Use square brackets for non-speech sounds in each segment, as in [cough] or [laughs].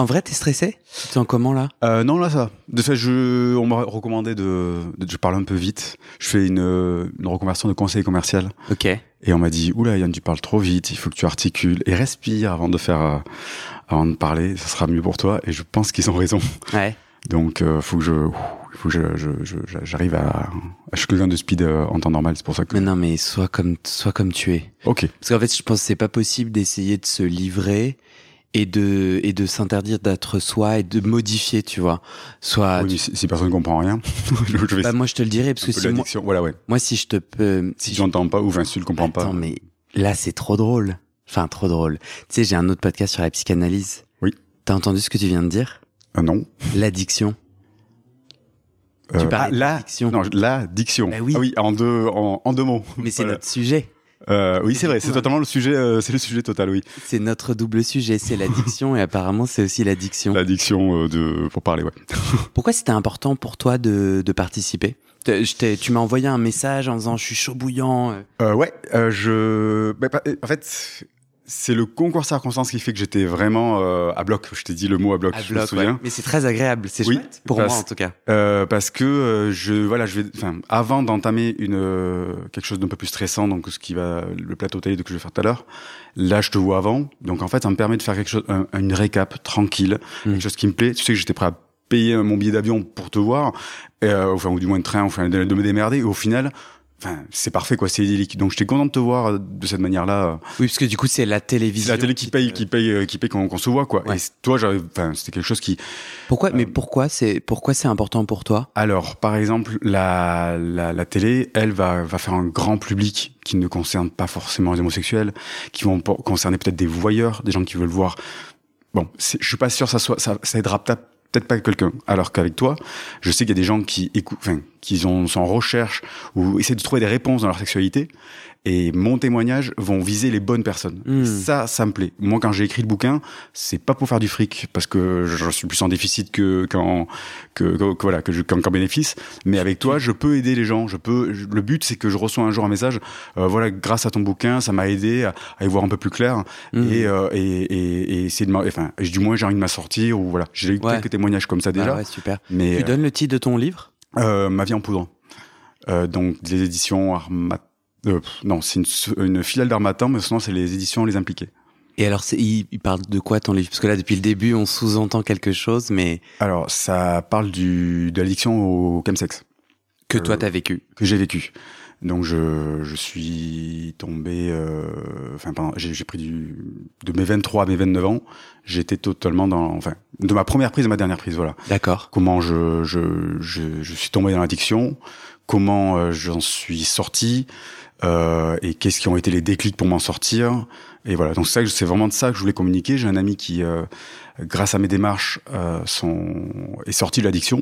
En vrai, t'es stressé? Tu te sens comment là? Euh, non, là, ça. De fait, je, on m'a recommandé de, de- Je parle un peu vite. Je fais une, une reconversion de conseiller commercial. Ok. Et on m'a dit Oula, Yann, tu parles trop vite. Il faut que tu articules et respires avant de faire. euh, avant de parler. Ça sera mieux pour toi. Et je pense qu'ils ont raison. Ouais. Donc, euh, faut que je. Il faut que j'arrive à. Je suis quelqu'un de speed euh, en temps normal. C'est pour ça que. Mais non, mais sois comme, sois comme tu es. Ok. Parce qu'en fait, je pense que c'est pas possible d'essayer de se livrer et de, et de s'interdire d'être soi et de modifier, tu vois. Soit. Oui, si, si personne ne comprend rien, [laughs] je vais. Bah, moi, je te le dirais, parce que si moi. Voilà, ouais. moi, si je te peux. Si je- tu n'entends pas ou si tu ne comprends pas. Attends, mais là, c'est trop drôle. Enfin, trop drôle. Tu sais, j'ai un autre podcast sur la psychanalyse. Oui. T'as entendu ce que tu viens de dire? Ah non. L'addiction. Tu Euh, parlais ah, d'addiction. Non, la diction. Bah oui. Ah oui, en deux, en, en deux mots. Mais c'est Voilà. notre sujet. Euh, oui, c'est vrai, c'est totalement le sujet, euh, c'est le sujet total, oui. C'est notre double sujet. C'est l'addiction et apparemment, c'est aussi l'addiction. L'addiction euh, de, pour parler, ouais. [laughs] Pourquoi c'était important pour toi de, de participer? Je Tu m'as envoyé un message en disant je suis chaud bouillant. euh. Euh, ouais, euh, je, bah, bah, en fait, c'est le concours circonstance qui fait que j'étais vraiment euh, à bloc. Je t'ai dit le mot à bloc, À je bloc, me souviens. ouais. Mais c'est très agréable. C'est Oui, chouette. Pour parce- moi, en tout cas. Euh, parce que euh, je, voilà, je vais, enfin, avant d'entamer une euh, quelque chose d'un peu plus stressant, donc ce qui va, le plateau télé que je vais faire tout à l'heure. Là, je te vois avant, donc en fait, ça me permet de faire quelque chose, un- une récap tranquille, Mm. quelque chose qui me plaît. Tu sais que j'étais prêt à payer mon billet d'avion pour te voir, euh, enfin ou du moins de train, enfin de, de me démerder. Et au final, enfin, c'est parfait quoi, c'est idyllique. Donc j'étais content de te voir euh, de cette manière-là. Oui, parce que du coup, c'est la C'est télévision. la télé qui paye, qui paye, euh, qui paye quand, qu'on se voit quoi. Ouais. Et toi, enfin, c'était quelque chose qui, Pourquoi Mais Euh, pourquoi c'est pourquoi c'est important pour toi? Alors, par exemple, la, la, la télé, elle va, va faire un grand public qui ne concerne pas forcément les homosexuels, qui vont concerner peut-être des voyeurs, des gens qui veulent voir. Bon, c'est- je suis pas sûr que ça soit, ça, ça aidera peut-être peut-être pas quelqu'un. Alors qu'avec toi, je sais qu'il y a des gens qui écoutent, enfin, qui ont, sont en recherche ou essaient de trouver des réponses dans leur sexualité. Et mon témoignage vont viser les bonnes personnes. Hmm. Ça, ça me plaît. Moi, quand j'ai écrit le bouquin, c'est pas pour faire du fric, parce que je suis plus en déficit que qu'en que, que- que voilà que je qu'en qu'en bénéfice. Mais avec toi, je peux aider les gens. Je peux. je- le but, c'est que je reçois un jour un message. euh, voilà, grâce à ton bouquin, ça m'a aidé à, à y voir un peu plus clair Mhm. et, euh, et et et essayer de m'en- enfin, du moins j'ai envie de m'assortir ou voilà. J'ai eu Ouais. quelques témoignages comme ça déjà. Ah ouais, super. Mais Tu donnes le titre de ton livre? euh, ma vie en poudre. Euh, donc des éditions Armat. Euh, non, c'est une, une filiale d'Armatan, mais sinon c'est les éditions Les Impliqués. Et alors, il, il parle de quoi ton livre? Parce que là, depuis le début, on sous-entend quelque chose, mais Alors ça parle du de l'addiction au chemsex que Euh, toi, t'as vécu. que j'ai vécu. Donc je, je suis tombé, euh, enfin j'ai, j'ai pris du de mes 23 à mes 29 ans, j'étais totalement dans, enfin de ma première prise à ma dernière prise, voilà. D'accord. Comment je je, je, je suis tombé dans l'addiction, comment euh, j'en suis sorti, euh, et qu'est-ce qui ont été les déclics pour m'en sortir. Et voilà, donc c'est ça que- c'est vraiment de ça que je voulais communiquer. J'ai un ami qui, euh, grâce à mes démarches, euh, sont, est sorti de l'addiction.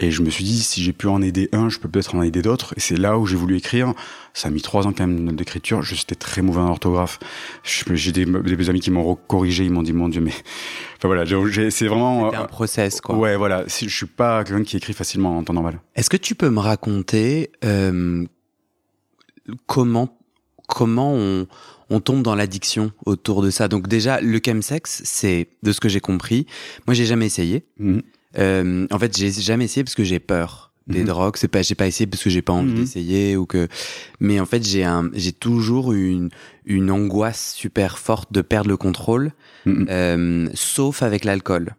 Et je me suis dit, si j'ai pu en aider un, je peux peut-être en aider d'autres. Et c'est là où j'ai voulu écrire. Ça a mis trois ans quand même d'écriture. J'étais très mauvais en orthographe. J'ai des, des amis qui m'ont corrigé. Ils m'ont dit, mon Dieu, mais... [laughs] Enfin voilà, j'ai- j'ai- c'est vraiment... C'était un process, quoi. Ouais, voilà. Je suis pas quelqu'un qui écrit facilement en temps normal. Est-ce que tu peux me raconter euh, comment comment on, on tombe dans l'addiction autour de ça Donc déjà, le chemsex, c'est de ce que j'ai compris. Moi, j'ai jamais essayé. Mhm. Euh, en fait, j'ai jamais essayé parce que j'ai peur des Mhm. drogues. C'est pas, j'ai pas essayé parce que j'ai pas envie Mhm. d'essayer ou que. Mais en fait, j'ai un, j'ai toujours une une angoisse super forte de perdre le contrôle, euh, sauf avec l'alcool.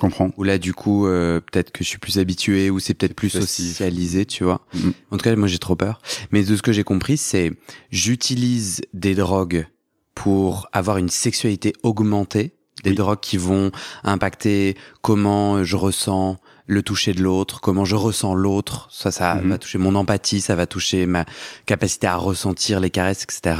Je comprends. Où là, du coup, euh, peut-être que je suis plus habitué ou c'est peut-être plus socialisé, tu vois. Mhm. En tout cas, moi, j'ai trop peur. Mais de ce que j'ai compris, c'est j'utilise des drogues pour avoir une sexualité augmentée, des Oui. drogues qui vont impacter comment je ressens le toucher de l'autre, comment je ressens l'autre. Ça, ça Mhm. va toucher mon empathie, ça va toucher ma capacité à ressentir les caresses, etc.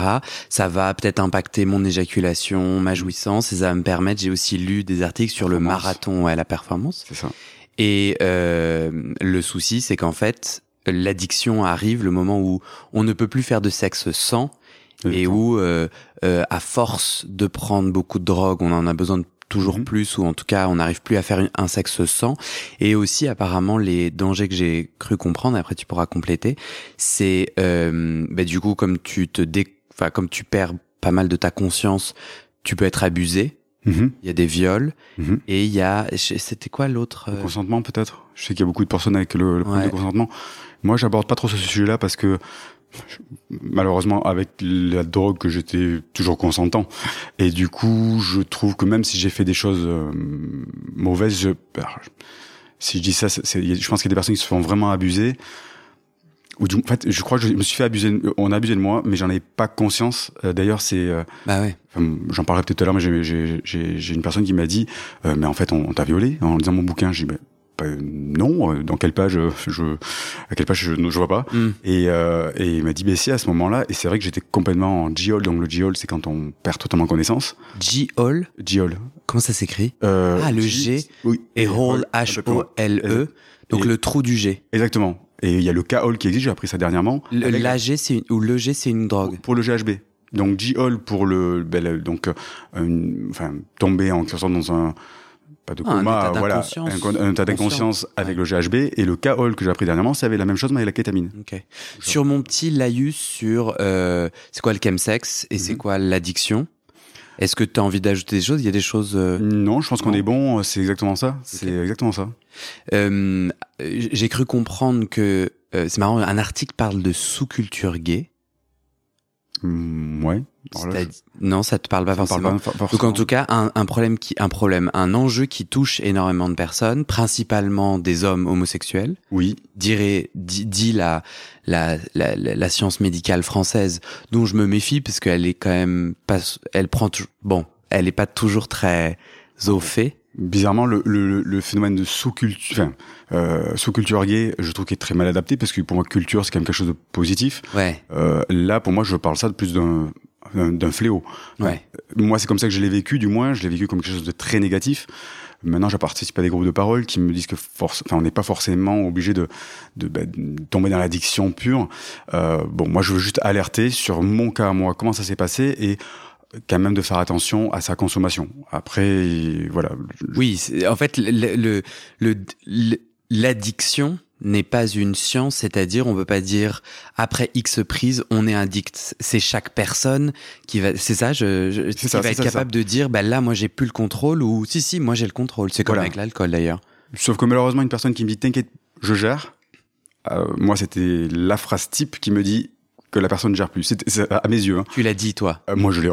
Ça va peut-être impacter mon éjaculation, ma jouissance, et ça va me permettre. J'ai aussi lu des articles sur le marathon et la performance. C'est ça. Et euh, le souci, c'est qu'en fait, l'addiction arrive le moment où on ne peut plus faire de sexe sans et où, euh, euh, à force de prendre beaucoup de drogue, on en a besoin de toujours Mhm. plus, ou en tout cas, on n'arrive plus à faire un sexe sans. Et aussi, apparemment, les dangers que j'ai cru comprendre, après tu pourras compléter, c'est euh, bah, du coup, comme tu te dé... enfin, comme tu perds pas mal de ta conscience, tu peux être abusé. Mhm. Il y a des viols Mhm. et il y a, c'était quoi l'autre Le euh, consentement peut-être? Je sais qu'il y a beaucoup de personnes avec le, le problème Ouais. du consentement. Moi, j'aborde pas trop ce sujet-là parce que malheureusement, avec la drogue, que j'étais toujours consentant. Et du coup, je trouve que même si j'ai fait des choses euh, mauvaises, je, alors, si je dis ça, je pense qu'il y a des personnes qui se font vraiment abuser. Ou du, en fait, je crois que je me suis fait abuser. On a abusé de moi, mais j'en avais pas conscience. Euh, D'ailleurs, c'est euh, Bah ouais. J'en parlerai peut-être tout à l'heure, mais j'ai- j'ai j'ai- j'ai une personne qui m'a dit, euh, mais en fait, on, on t'a violé en lisant mon bouquin. J'ai dit, bah, bah, non, euh, dans quelle page euh, je, à quelle page je, je vois pas. Hmm. Et, euh, et il m'a dit, bah si, à ce moment-là, et c'est vrai que j'étais complètement en G-hole. Donc le G-hole, c'est quand on perd totalement connaissance. G-Hall, G-hole. comment ça s'écrit Euh, Ah, le G Oui. Et Hall. H-O-L-E, donc Et- le trou du G. Exactement. Et il y a le K-hole qui existe, j'ai appris ça dernièrement. L'AG, c'est une- ou le G, c'est une drogue. Pour, pour le GHB. Donc G-Hall pour le, ben, le- donc, euh, une- enfin, tomber en quelque sorte dans un, pas de Ah, un coma, voilà, d'inconscience. un, avec le GHB et le K-Hall que j'ai appris dernièrement, c'est avec la même chose mais avec la kétamine. Sur mon petit laïus sur euh, c'est quoi le chemsex et c'est Mhm. quoi l'addiction, est-ce que tu as envie d'ajouter des choses? Il y a des choses. euh, Non, je pense qu'on est bon, c'est exactement ça. C'est exactement ça. euh, J'ai cru comprendre que euh, c'est marrant. Un article parle de sous-culture gay. Mm, ouais. Non, ça te parle pas forcément. parle pas for- Donc en tout cas, un, un problème qui, un problème, un enjeu qui touche énormément de personnes, principalement des hommes homosexuels, Oui. dirait, dit, dit la, la, la, la, science médicale française, dont je me méfie parce qu'elle est quand même pas, elle prend, bon, elle est pas toujours très au fait. Bizarrement, le, le, le phénomène de sous-culture, enfin, euh, sous-culture gay, je trouve qu'il est très mal adapté parce que pour moi, culture, c'est quand même quelque chose de positif. Ouais, Euh, là, pour moi, je parle ça de plus d'un d'un fléau. ouais. Moi, c'est comme ça que je l'ai vécu, du moins, je l'ai vécu comme quelque chose de très négatif. Maintenant, je participe à des groupes de parole qui me disent que force, enfin, on n'est pas forcément obligé de, de, bah, de tomber dans l'addiction pure. Euh, bon, moi, je veux juste alerter sur mon cas moi, comment ça s'est passé et quand même de faire attention à sa consommation. Après, voilà. Oui, en fait, le, le- le- l'addiction n'est pas une science, c'est-à-dire on peut pas dire après X prise on est addict. C'est chaque personne qui va, c'est ça, je, je- qui ça, va être ça, capable de dire, bah là moi j'ai plus le contrôle ou si si moi j'ai le contrôle. C'est comme Voilà. avec l'alcool d'ailleurs. Sauf que malheureusement, une personne qui me dit t'inquiète, je gère. euh, moi, c'était la phrase type qui me dit que la personne ne gère plus. C'est à mes yeux. hein. Tu l'as dit toi. Euh, moi, je l'ai,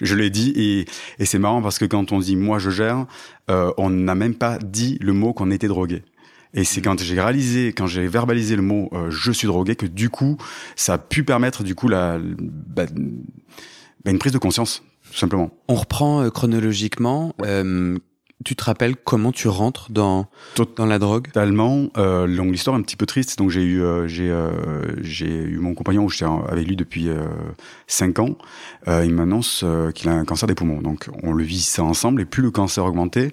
je l'ai dit et, et c'est marrant parce que quand on dit moi je gère, euh, on n'a même pas dit le mot qu'on était drogué. Et c'est quand j'ai réalisé, quand j'ai verbalisé le mot euh, je suis drogué que du coup, ça a pu permettre du coup la, bah, bah, une prise de conscience, tout simplement. On reprend euh, chronologiquement. Euh, tu te rappelles comment tu rentres dans dans la drogue? Totalement. Euh, longue histoire un petit peu triste. Donc j'ai eu euh, j'ai euh, j'ai eu mon compagnon où j'étais avec lui depuis euh, cinq ans. Euh, il m'annonce euh, qu'il a un cancer des poumons. Donc on le vit ça ensemble. Et plus le cancer augmentait,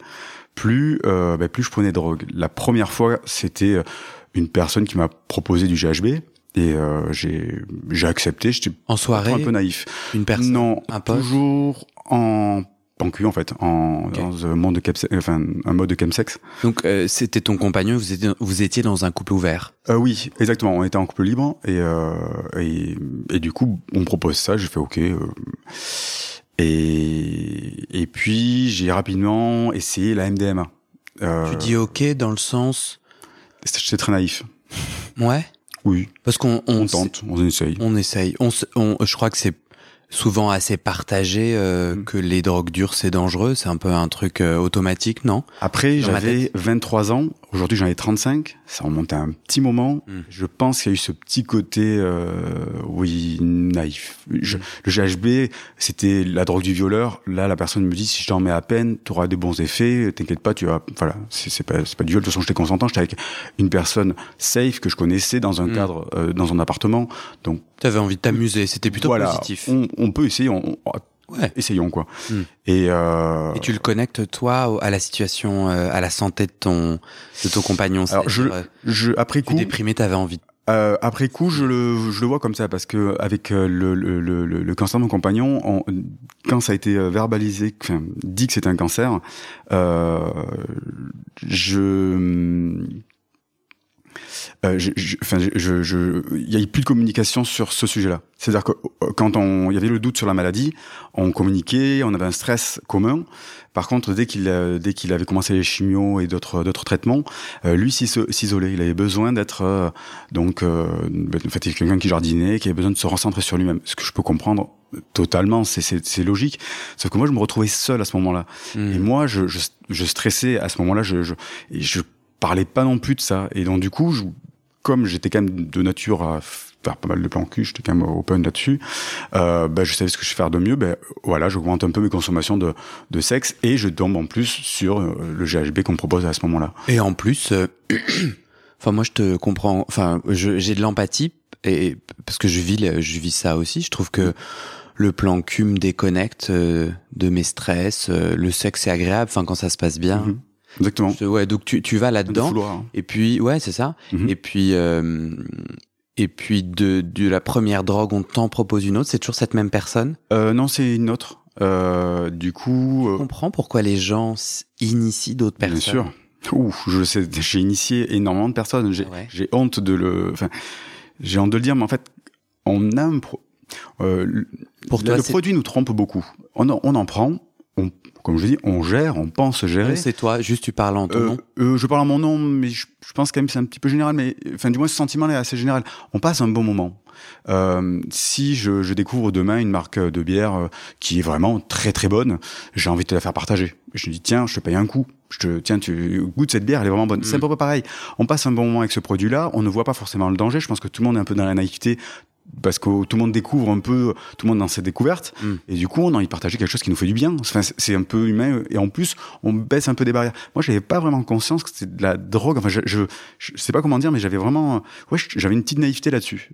plus euh, bah, plus je prenais de drogue. La première fois, c'était euh, une personne qui m'a proposé du GHB. Et euh, j'ai j'ai accepté. J'étais En soirée, un peu naïf. une personne. non, un pote toujours en en cul en fait, en, dans un monde de chemse- enfin un mode de chemsex. Donc euh, c'était ton compagnon. Vous étiez vous étiez dans un couple ouvert. Euh, oui, exactement. On était en couple libre et, euh, et, et du coup, on me propose ça. J'ai fait OK. Et, et puis, j'ai rapidement essayé la MDMA. Euh, Tu dis ok dans le sens. J'étais très naïf. Ouais. Oui, Parce qu'on on, on tente, on essaye. on essaye. On, on- je crois que c'est souvent assez partagé euh, Mm. que les drogues dures c'est dangereux. C'est un peu un truc euh, automatique, non? Après, j'avais 23 ans. Aujourd'hui, j'en ai 35. Ça remonte à un petit moment. Mm. Je pense qu'il y a eu ce petit côté, euh, oui, naïf. Je- Mm. le GHB, c'était la drogue du violeur. Là, la personne me dit, si je t'en mets à peine, tu auras des bons effets. T'inquiète pas, tu vas, voilà. C'est pas, pas du viol. De toute façon, j'étais consentant. J'étais avec une personne safe que je connaissais dans un Mm. cadre, euh, dans un appartement. Donc, T'avais envie de t'amuser, c'était plutôt voilà. positif. On, on peut essayer. On, on- Ouais. essayons quoi. Mm. Et, euh, Et tu le connectes toi à la situation, euh, à la santé de ton de ton compagnon. alors, je, euh, je, après tu coup, déprimé, t'avais envie. Euh, après coup, je le, je le vois comme ça parce que avec euh, le, le, le, le- cancer de mon compagnon, on- quand ça a été verbalisé, enfin dit que c'était un cancer, euh, je, euh, je, je- enfin, je, je, il y a eu plus de communication sur ce sujet-là. C'est-à-dire que euh, quand on, il y avait le doute sur la maladie, on communiquait, on avait un stress commun. Par contre, dès qu'il, euh, dès qu'il avait commencé les chimios et d'autres, d'autres traitements, euh, lui s'iso- s'isolait. Il avait besoin d'être euh, donc, euh, en fait, quelqu'un qui jardinait, qui avait besoin de se recentrer sur lui-même. Ce que je peux comprendre totalement, c'est, c'est, c'est logique. Sauf que moi, je me retrouvais seul à ce moment-là. Mm. Et moi, je, je, je stressais à ce moment-là. Je, je, et je parlais pas non plus de ça. Et donc, du coup, je, comme j'étais quand même de nature à faire pas mal de plans cul, j'étais quand même open là-dessus. Euh, ben, je savais ce que je fais faire de mieux. Ben voilà, j'augmente un peu mes consommations de, de sexe et je tombe en plus sur euh, le GHB qu'on me propose à ce moment-là. Et en plus, euh, [clears throat] enfin moi je te comprends. Enfin, j'ai de l'empathie et parce que je vis, je vis ça aussi. Je trouve que le plan cul me déconnecte euh, de mes stress. euh, le sexe est agréable. Enfin quand ça se passe bien. Mhm. Exactement. Ouais, donc tu tu vas De là-dedans. hein. Et puis ouais, c'est ça. Mhm. Et puis euh, et puis de de la première drogue, on t'en propose une autre. C'est toujours cette même personne? Euh, non, c'est une autre. Euh, du coup, Je euh, comprends pourquoi les gens initient d'autres personnes. bien sûr. Ouh, je sais, j'ai initié énormément de personnes. J'ai Ouais. j'ai honte de le, enfin, j'ai honte de le dire, mais en fait, on a un pro- euh, le- Pour toi, le produit nous trompe beaucoup. On en, on en prend, on, comme je dis, on gère, on pense gérer. C'est toi. Juste tu parles en ton Euh, nom. euh, je parle à mon nom, mais je, je pense quand même que c'est un petit peu général, mais enfin du moins ce sentiment-là est assez général. On passe un bon moment. Euh, si je, je découvre demain une marque de bière euh, qui est vraiment très très bonne, j'ai envie de te la faire partager. Je me dis tiens, je te paye un coup. Je te tiens, tu goûtes cette bière, elle est vraiment bonne. C'est un Mm. peu pareil. On passe un bon moment avec ce produit-là, on ne voit pas forcément le danger. Je pense que tout le monde est un peu dans la naïveté parce que tout le monde découvre un peu, tout le monde dans ses découvertes, Mm. et du coup on a envie de partager quelque chose qui nous fait du bien. Enfin, c'est- un peu humain, et en plus on baisse un peu des barrières. Moi, j'avais pas vraiment conscience que c'était de la drogue. Enfin, je, je, je sais pas comment dire, mais j'avais vraiment, ouais, j'avais une petite naïveté là-dessus.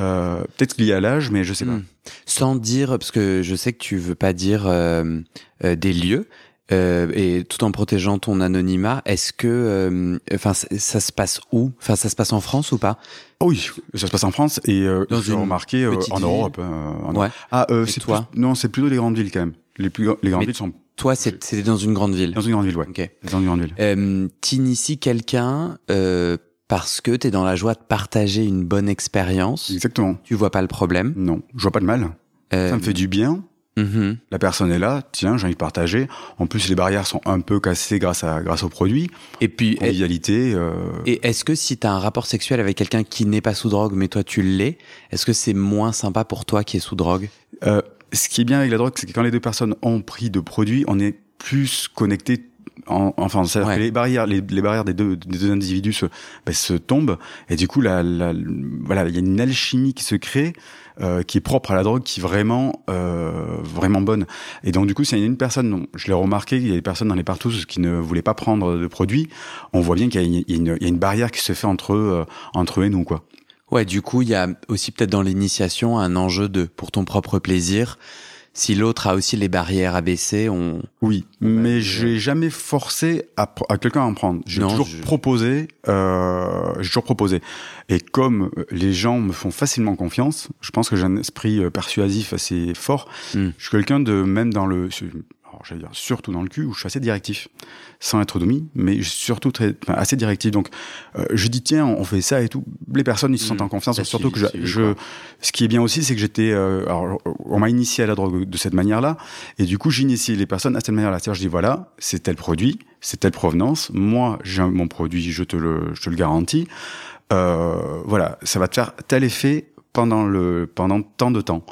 Euh, Peut-être lié à l'âge, mais je sais pas. Hmm. Sans dire, parce que je sais que tu veux pas dire euh, euh, des lieux, euh, et tout en protégeant ton anonymat, est-ce que, euh, enfin, ça, ça se passe où? Enfin, ça se passe en France ou pas? Oh oui, ça se passe en France et euh, Dans j'ai remarqué euh, petite en. Europe. euh, en Ouais. Ah, euh, c'est toi? plus- non, c'est plutôt les grandes villes quand même. Les plus, les grandes Mais- villes sont Toi, c'est- c'était dans une grande ville. dans une grande ville, ouais. Ok. Dans une grande ville. Euh, T'inities quelqu'un euh, parce que t'es dans la joie de partager une bonne expérience? Exactement. Tu vois pas le problème? Non, je vois pas de mal. Euh, Ça me fait du bien. Mhm. La personne est là, tiens, j'ai envie de partager. En plus, les barrières sont un peu cassées grâce à grâce au produit. Et puis, Convivialité. Euh... Et est-ce que si tu as un rapport sexuel avec quelqu'un qui n'est pas sous drogue, mais toi tu l'es, est-ce que c'est moins sympa pour toi qui est sous drogue? Euh, ce qui est bien avec la drogue, c'est que quand les deux personnes ont pris de produits, on est plus connectés. En, enfin, c'est-à-dire Ouais. que les barrières, les, les barrières des deux, des deux individus se, ben, se tombent, et du coup, la, la- voilà, il y a une alchimie qui se crée, euh, qui est propre à la drogue, qui est vraiment, euh, vraiment bonne. Et donc, du coup, s'il y a une personne, je l'ai remarqué, il y a des personnes dans les partous qui ne voulaient pas prendre de produits, on voit bien qu'il y y a une barrière qui se fait entre eux, euh, entre eux et nous, quoi. Ouais, du coup, il y a aussi peut-être dans l'initiation un enjeu de pour ton propre plaisir. Si l'autre a aussi les barrières abaissées, on Oui, Ouais, mais j'ai jamais forcé à, quelqu'un à en prendre. J'ai toujours je- proposé. Euh, j'ai toujours proposé. Et comme les gens me font facilement confiance, je pense que j'ai un esprit euh, persuasif assez fort. Hmm. Je suis quelqu'un de même dans le, alors j'allais dire surtout dans le cul où je suis assez directif, sans être domi, mais je surtout très, enfin, assez directif. Donc euh, je dis tiens, on fait ça et tout. Les personnes ils se sentent Hmm. en confiance. Surtout que je, je- ce qui est bien aussi, c'est que j'étais, euh, alors on m'a initié à la drogue de cette manière-là. Et du coup, j'initie les personnes à cette manière-là. C'est-à-dire, je dis voilà, c'est tel produit, c'est telle provenance. Moi, j'ai mon produit, je te le, je te le garantis. Euh, voilà, ça va te faire tel effet pendant le pendant tant de temps.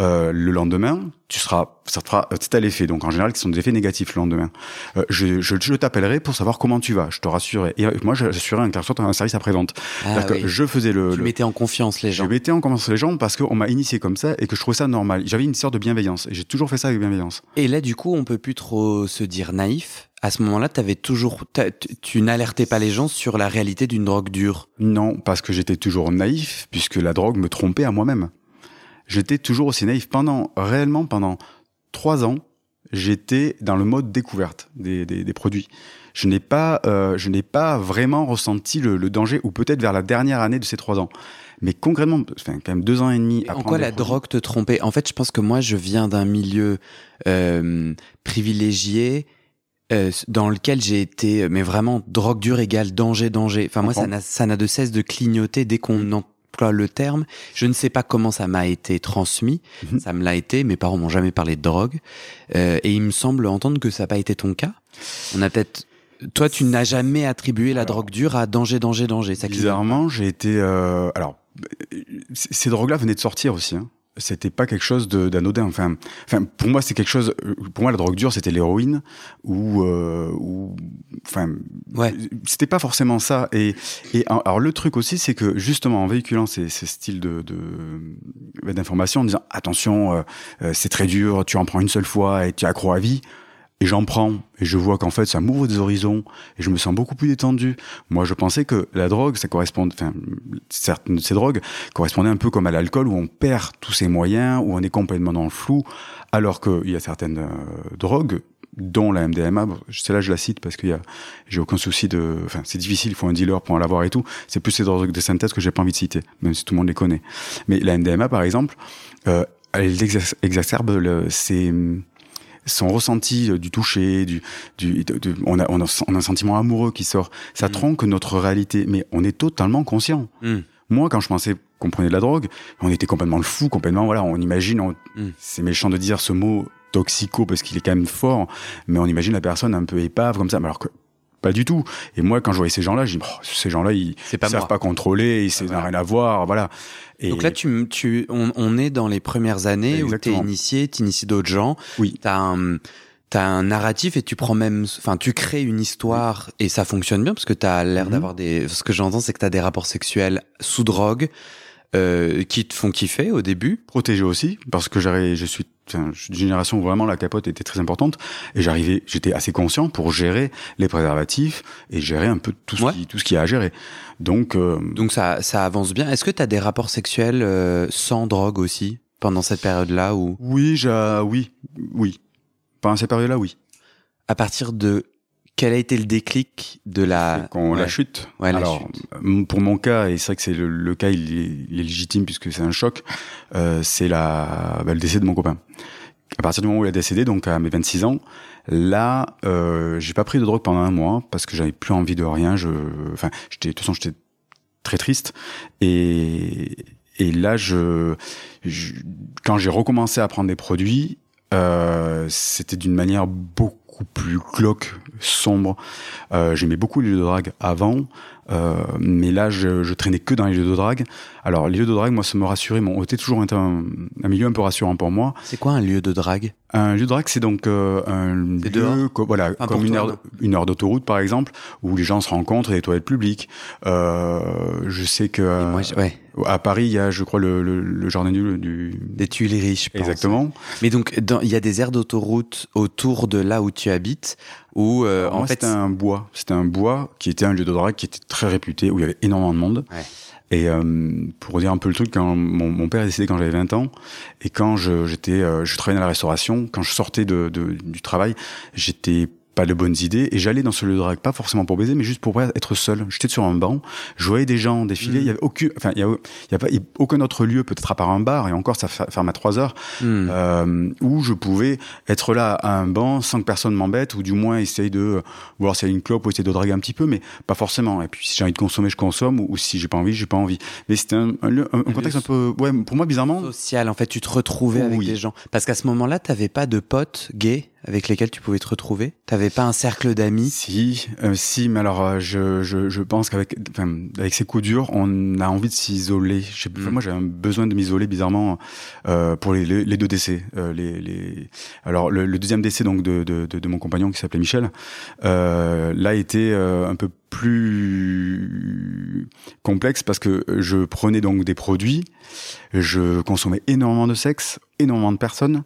Euh, le lendemain, tu seras, ça te fera, c'est à l'effet. Donc en général, qui sont des effets négatifs le lendemain. Euh, je, je, je t'appellerai pour savoir comment tu vas. Je te rassurerai. Et moi, j'assurais un soit un service après-vente. Ah, que je faisais le. Tu le... mettais en confiance les gens. Je mettais en confiance les gens parce qu'on m'a initié comme ça et que je trouvais ça normal. J'avais une sorte de bienveillance et j'ai toujours fait ça avec bienveillance. Et là, du coup, on peut plus trop se dire naïf. À ce moment-là, avais toujours, tu n'alertais pas les gens sur la réalité d'une drogue dure. Non, parce que j'étais toujours naïf puisque la drogue me trompait à moi-même. J'étais toujours aussi naïf pendant réellement pendant trois ans, j'étais dans le mode découverte des, des, produits. Je n'ai pas, euh, je n'ai pas vraiment ressenti le, danger, ou peut-être vers la dernière année de ces trois ans. Mais concrètement, enfin, quand même deux ans et demi. En quoi la drogue te trompait? En fait, je pense que moi, je viens d'un milieu euh, privilégié. Euh, dans lequel j'ai été, mais vraiment drogue dure égale danger, danger. Enfin moi, ça n'a, ça n'a de cesse de clignoter dès qu'on le terme. Je ne sais pas comment ça m'a été transmis. Mhm. Ça me l'a été. Mes parents m'ont jamais parlé de drogue. Euh, et il me semble entendre que ça n'a pas été ton cas. On a peut-être toi, tu n'as jamais attribué la drogue dure à danger, danger, danger. Ça bizarrement, j'ai été. Euh, alors, ces drogues-là venaient de sortir aussi. Hein c'était pas quelque chose d'anodin. Enfin, enfin, pour moi, c'est quelque chose. Pour moi, la drogue dure, c'était l'héroïne ou, euh, ou, enfin, ouais. c'était pas forcément ça. Et, et alors le truc aussi, c'est que justement en véhiculant ces, ces styles de d'information, en disant attention, euh, euh, c'est très dur, tu en prends une seule fois et tu accro à vie. Et j'en prends, et je vois qu'en fait, ça m'ouvre des horizons, et je me sens beaucoup plus détendu. Moi, je pensais que la drogue, ça correspond, enfin, certaines de ces drogues correspondaient un peu comme à l'alcool, où on perd tous ses moyens, où on est complètement dans le flou, alors qu'il y a certaines euh, drogues, dont la MDMA, celle-là je la cite parce qu'il y a, j'ai aucun souci de, enfin c'est difficile, il faut un dealer pour en l'avoir et tout. C'est plus ces drogues de synthèse que j'ai pas envie de citer, même si tout le monde les connaît. Mais la MDMA par exemple, euh, elle exacerbe le, ces, son ressenti euh, du toucher, du, du on, a, on, a, un sentiment amoureux qui sort. Ça mm. tronque notre réalité, mais on est totalement conscient. Mm. Moi, quand je pensais qu'on prenait de la drogue, on était complètement le fou, complètement, voilà, on imagine, mm. c'est méchant de dire ce mot toxico parce qu'il est quand même fort, mais on imagine la personne un peu épave comme ça, alors que pas du tout. Et moi, quand je voyais ces gens-là, je dis, oh, ces gens-là, ils ne savent pas contrôler, ils n'ont rien à voir, voilà. Et Donc là, tu, tu, on, on, est dans les premières années où tu es initié, tu inities d'autres gens. Oui. Tu as un t'as un narratif et tu prends même, enfin, tu crées une histoire et ça fonctionne bien parce que t'as l'air mhm. d'avoir des, ce que j'entends, c'est que t'as des rapports sexuels sous drogue, euh, qui te font kiffer au début. Protégé aussi, parce que j'arrive, je suis, d'une génération où vraiment la capote était très importante et j'arrivais, j'étais assez conscient pour gérer les préservatifs et gérer un peu tout ce qui, tout ce qu'il y a à gérer. Donc, euh, donc ça, ça avance bien. Est-ce que tu as des rapports sexuels euh, sans drogue aussi pendant cette période-là ou? Oui, j'ai, oui, oui. Pendant cette période-là, oui. À partir de quel a été le déclic de la quand la chute ouais, Alors pour mon cas et c'est vrai que c'est le, cas il est, légitime puisque c'est un choc, euh, c'est la bah, le décès de mon copain. À partir du moment où il a décédé, donc à mes 26 ans, là, euh, j'ai pas pris de drogue pendant un mois parce que j'avais plus envie de rien. Je, enfin, j'étais de toute façon j'étais très triste et et là je, je quand j'ai recommencé à prendre des produits, euh, c'était d'une manière beaucoup plus glauque, sombre. Euh, J'aimais beaucoup les lieux de drague avant, mais là, je, je, traînais que dans les lieux de drague. Alors, les lieux de drague, moi, ça me rassurait. Bon, été toujours un, un, milieu un peu rassurant pour moi. C'est quoi un lieu de drague? Un lieu de drague, c'est donc euh, un lieu, voilà, comme une heure, une heure d'autoroute, par exemple, où les gens se rencontrent et les toilettes publiques. Euh, je sais que moi, ouais. à Paris, il y a, je crois, le, le, le jardin du, du... des Tuileries, je pense. Exactement. Mais donc, il y a des aires d'autoroute autour de là où tu habites où euh, en fait c'était un bois c'était un bois qui était un lieu de drague qui était très réputé où il y avait énormément de monde ouais. et euh, pour dire un peu le truc quand mon, mon père est décédé quand j'avais 20 ans et quand je j'étais euh, je travaillais dans la restauration quand je sortais de, de du travail j'étais pas de bonnes idées et j'allais dans ce lieu de drague pas forcément pour baiser mais juste pour être seul. J'étais sur un banc je voyais des gens défiler mm. il y avait aucun enfin il y a, il y a pas aucun autre lieu peut-être à part un bar et encore ça ferme à 3 heures mm. euh, où je pouvais être là à un banc sans que personne m'embête ou du moins essayer de voir s'il y a une clope ou essayer de draguer un petit peu mais pas forcément. Et puis si j'ai envie de consommer je consomme ou, si j'ai pas envie j'ai pas envie. Mais c'était un, un, un, contexte un peu ouais pour moi bizarrement social en fait tu te retrouvais avec des gens. Parce qu'à ce moment-là t'avais pas de potes gays avec lesquels tu pouvais te retrouver? T'avais pas un cercle d'amis? Si, euh, si, mais alors euh, je, je, je pense qu'avec avec ces coups durs, on a envie de s'isoler. Mm. Moi, j'ai un besoin de m'isoler bizarrement euh, pour les, les, deux décès. Euh, les, les... Alors le, le, deuxième décès donc de, de, de, de mon compagnon qui s'appelait Michel, euh, là était un peu plus complexe parce que je prenais donc des produits, je consommais énormément de sexe, énormément de personnes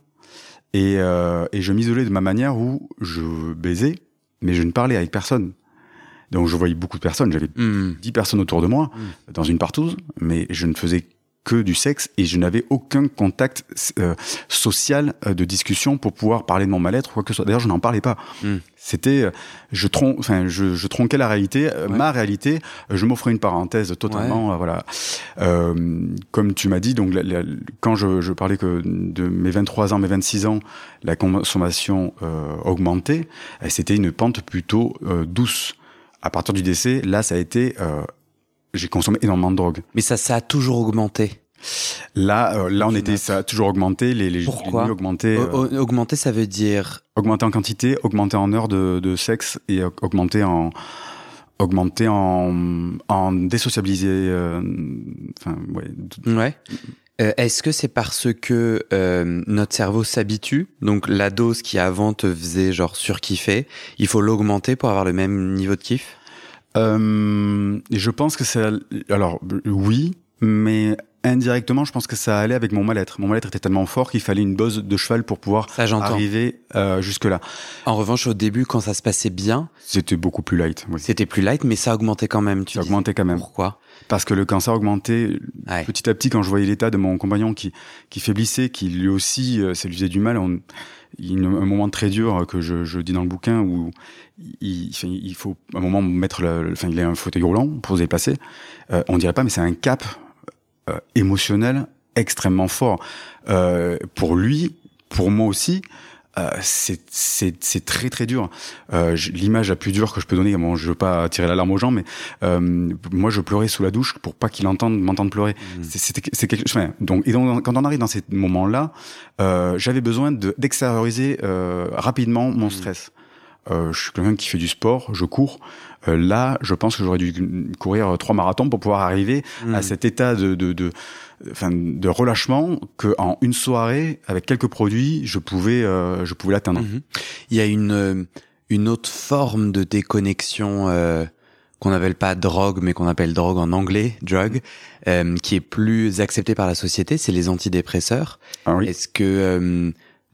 et, euh, et je m'isolais de ma manière où je baisais, mais je ne parlais avec personne. Donc je voyais beaucoup de personnes, j'avais mmh. 10 personnes autour de moi, mmh. dans une partouze, mais je ne faisais que du sexe et je n'avais aucun contact euh, social euh, de discussion pour pouvoir parler de mon mal-être ou quoi que ce soit. D'ailleurs, je n'en parlais pas. Hmm. C'était, euh, je, tron enfin, je, je, tronquais la réalité, ma réalité. Je m'offrais une parenthèse totalement, voilà. comme tu m'as dit, donc quand je, je, parlais que de mes 23 ans, mes 26 ans, la consommation augmentait. C'était une pente plutôt douce. À partir du décès, là, ça a été j'ai consommé énormément de drogue. Mais ça, ça a toujours augmenté. Là, euh, là, on était, ça a toujours augmenté. Les, les Pourquoi augmenté. Euh, augmenter, ça veut dire augmenter en quantité, augmenter en heures de, de sexe et augmenter en augmenter en en désociabiliser. Euh, enfin, ouais. Ouais. Est-ce que c'est parce que notre cerveau s'habitue? Donc la dose qui avant te faisait genre surkiffer, il faut l'augmenter pour avoir le même niveau de kiff? Euh, Je pense que c'est... Alors oui, mais indirectement, je pense que ça allait avec mon mal-être. Mon mal-être était tellement fort qu'il fallait une dose de cheval pour pouvoir arriver euh, jusque-là. En revanche, au début, quand ça se passait bien, c'était beaucoup plus light. Oui. C'était plus light, mais ça augmentait quand même. Tu ça augmentait quand même. Pourquoi? Parce que le cancer augmentait petit à petit quand je voyais l'état de mon compagnon qui qui faiblissait, qui lui aussi, euh, ça lui faisait du mal. On, il un moment très dur que je, je dis dans le bouquin où il, il faut un moment mettre le, enfin il a un fauteuil roulant pour se déplacer. Euh, on dirait pas, mais c'est un cap euh, émotionnel extrêmement fort euh, pour lui, pour moi aussi. Euh, c'est très très dur. Euh, L'image la plus dure que je peux donner, bon, je veux pas tirer l'alarme aux gens, mais euh, moi je pleurais sous la douche pour pas qu'il entende m'entende pleurer. Mmh. C'est quelque chose. donc, et donc quand on arrive dans ces moments-là, euh, j'avais besoin d'extérioriser euh, rapidement mon mmh. stress. Je suis quelqu'un qui fait du sport, je cours. Euh, là, je pense que j'aurais dû courir trois marathons pour pouvoir arriver à mmh. cet état de, de, de, enfin, de relâchement que en une soirée, avec quelques produits, je pouvais, euh, je pouvais l'atteindre. Mmh. Il y a une euh, une autre forme de déconnexion euh, qu'on n'appelle pas drogue, mais qu'on appelle drogue en anglais, drug, euh, qui est plus acceptée par la société, c'est les antidépresseurs. Ah oui. Est-ce que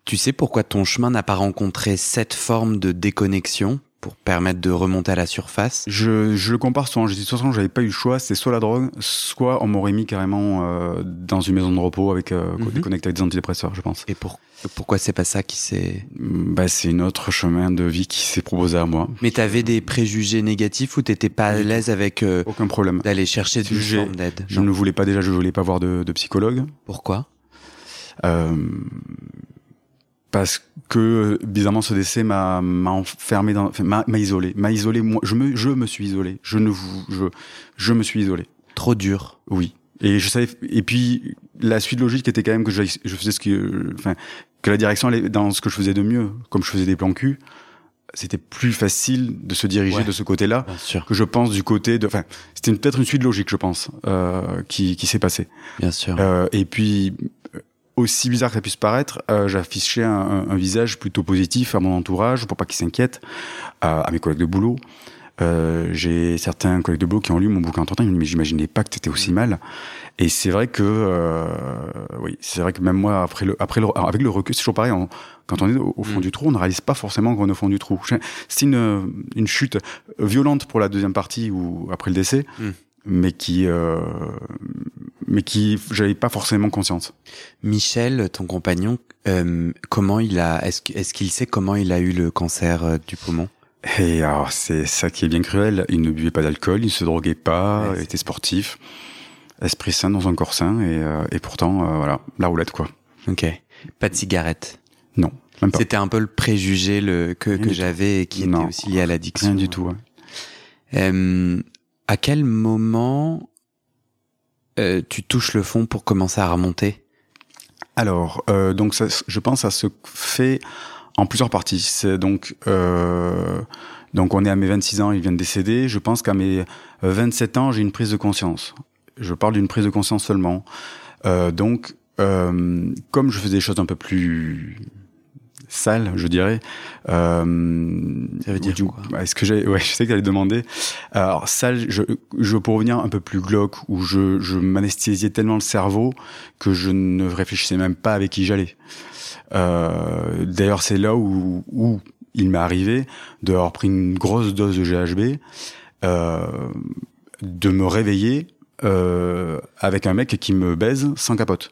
tu sais pourquoi ton chemin n'a pas rencontré cette forme de déconnexion pour permettre de remonter à la surface? Je, je le compare souvent. Je dis façon, j'avais pas eu le choix. C'est soit la drogue, soit on m'aurait mis carrément euh, dans une maison de repos avec euh, mhm. déconnecté avec des antidépresseurs, je pense. Et pour, pourquoi c'est pas ça qui s'est Bah, c'est une autre chemin de vie qui s'est proposé à moi. Mais t'avais des préjugés négatifs ou t'étais pas à l'aise avec euh, aucun problème d'aller chercher du forme d'aide? Je ne voulais pas déjà, je voulais pas voir de, de psychologue. Pourquoi? Euh, parce que bizarrement ce décès m'a m'a enfermé dans m'a isolé. M'a isolé moi je me je me suis isolé. Je ne vous je je me suis isolé. Trop dur. Oui. Et je savais et puis la suite logique était quand même que je, je faisais ce que enfin que la direction allait dans ce que je faisais de mieux. Comme je faisais des plans cul c'était plus facile de se diriger de ce côté-là que je pense du côté de enfin c'était peut-être une suite logique je pense euh, qui qui s'est passée. Bien sûr. Euh, et puis aussi bizarre que ça puisse paraître, euh, j'affichais un, un, visage plutôt positif à mon entourage pour pas qu'ils s'inquiètent, à, à, mes collègues de boulot. Euh, j'ai certains collègues de boulot qui ont lu mon bouquin entre temps, ils mais j'imaginais pas que t'étais aussi mal. Et c'est vrai que euh, oui, c'est vrai que même moi après le après le avec le recul, c'est toujours pareil. quand on est au, fond mm. du trou, on ne réalise pas forcément qu'on est au fond du trou. C'est une une chute violente pour la deuxième partie ou après le décès. Mm mais qui euh, mais qui j'avais pas forcément conscience. Michel, ton compagnon, euh, comment il a est-ce est-ce qu'il sait comment il a eu le cancer euh, du poumon? Et alors c'est ça qui est bien cruel. Il ne buvait pas d'alcool, il se droguait pas, il était sportif, esprit sain dans un corps sain et, euh, et pourtant euh, voilà la roulette quoi. Ok. Pas de cigarette? Non. Même pas. C'était un peu le préjugé le, que, que j'avais et qui était aussi lié à l'addiction. Rien du tout. Ouais. Euh, à quel moment euh, tu touches le fond pour commencer à remonter Alors, euh, donc ça, je pense, ça se fait En plusieurs parties. C'est donc, euh, donc on est à mes 26 ans, il vient de décéder. Je pense qu'à mes 27 ans, j'ai une prise de conscience. Je parle d'une prise de conscience seulement. Euh, donc, euh, comme je faisais des choses un peu plus sales, je dirais. Euh, Ça veut dire du- quoi? Est-ce que j'ai Ouais, [laughs] je sais que t'allais demander. Alors sale, je, je pour revenir un peu plus glauque, où je, je m'anesthésiais tellement le cerveau que je ne réfléchissais même pas avec qui j'allais. Euh, D'ailleurs, c'est là où, où il m'est arrivé d'avoir pris une grosse dose de GHB, euh, de me réveiller euh, avec un mec qui me baise sans capote.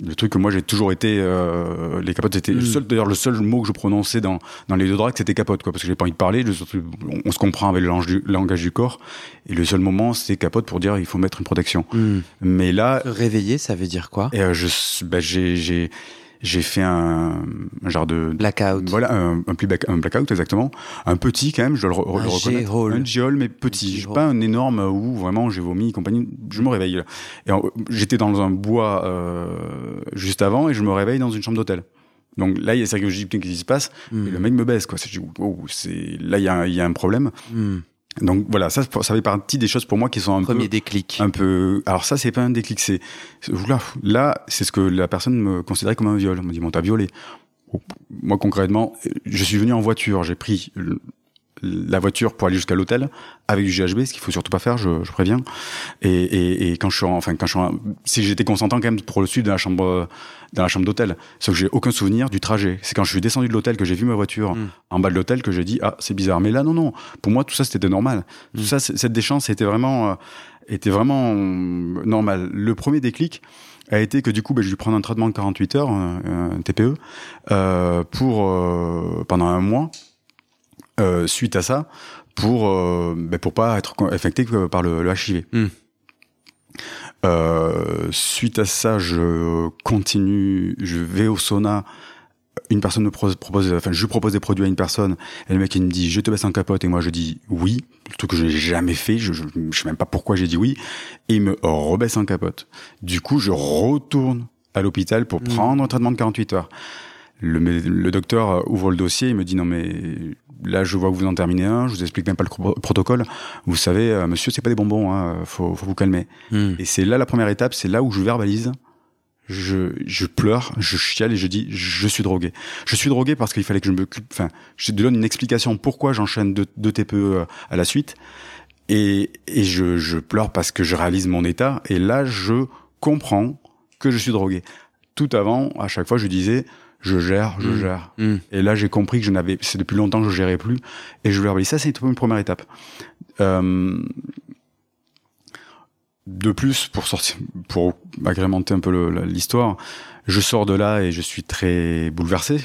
Le truc que moi j'ai toujours été, euh, les capotes c'était le Mm. seul, d'ailleurs le seul mot que je prononçais dans dans les deux drags c'était capote quoi, parce que j'ai pas envie de parler. le- surtout, on, on se comprend avec le langage du, langage du corps, et le seul moment c'était capote pour dire il faut mettre une protection. Hmm. Mais là, réveiller, ça veut dire quoi? et, euh, je, bah, j'ai j'ai fait un, un genre de Blackout. voilà, un, un, blackout exactement. Un petit quand même, je dois le, re- Un le reconnaître. J-hole. Un J-hole, mais petit. Pas un énorme où vraiment j'ai vomi compagnie. Je me réveille. là. Et j'étais dans un bois euh, juste avant et je me réveille dans une chambre d'hôtel. Donc là, il y a ça que je dis qu'est-ce qui se passe Hmm. Et le mec me baisse quoi. C'est, je dis, c'est là il y, a un- il y a un problème. Hmm. Donc voilà, ça ça fait partie des choses pour moi qui sont un Premier peu déclic. un peu. Alors ça, c'est pas un déclic, c'est oula, là, c'est ce que la personne me considérait comme un viol. On me dit, bon, t'as violé. Moi, concrètement, je suis venu en voiture. J'ai pris la voiture pour aller jusqu'à l'hôtel avec du GHB, ce qu'il faut surtout pas faire, je, je préviens. Et, et, et quand je suis, en- enfin, quand je suis, en- si j'étais consentant quand même pour le sud dans la chambre, euh, dans la chambre d'hôtel, sauf que j'ai aucun souvenir du trajet. C'est quand je suis descendu de l'hôtel que j'ai vu ma voiture Mm. en bas de l'hôtel que j'ai dit ah c'est bizarre. Mais là non non, pour moi tout ça c'était normal. Tout Mm. ça, cette déchance était vraiment, euh, était vraiment euh, normal. Le premier déclic a été que du coup, ben, j'ai dû prendre un traitement de 48 heures, un, un TPE, euh, pour euh, pendant un mois. Euh, suite à ça, pour euh, ben, pour pas être infecté par le, le HIV. Hmm. Euh, suite à ça, je continue, je vais au sauna. Une personne me pro- propose, enfin, je propose des produits à une personne, et le mec il me dit, je te baisse en capote, et moi je dis oui, le truc que je n'ai jamais fait, je, je, je sais même pas pourquoi j'ai dit oui, et il me rebaisse en capote. Du coup, je retourne à l'hôpital pour Mm. prendre un traitement de 48 heures. Le, le docteur euh, ouvre le dossier, il me dit non mais là je vois que vous en terminez un, je vous explique même pas le protocole. Vous savez, euh, monsieur, c'est pas des bonbons, hein, faut, faut vous calmer. Hmm. Et c'est là la première étape, c'est là où je verbalise. Je, je pleure, je chiale et je dis je suis drogué. Je suis drogué parce qu'il fallait que je me enfin je te donne une explication pourquoi j'enchaîne deux, deux TPE à la suite et, et je, je pleure parce que je réalise mon état et là je comprends que je suis drogué. Tout avant, à chaque fois je disais je gère, je Mm. gère. Hmm. Et là, j'ai compris que je n'avais, c'est depuis longtemps que je gérais plus, et je verbalise. Ça, c'est une première étape. Euh, de plus, pour sortir, pour agrémenter un peu l'histoire, je sors de là et je suis très bouleversé.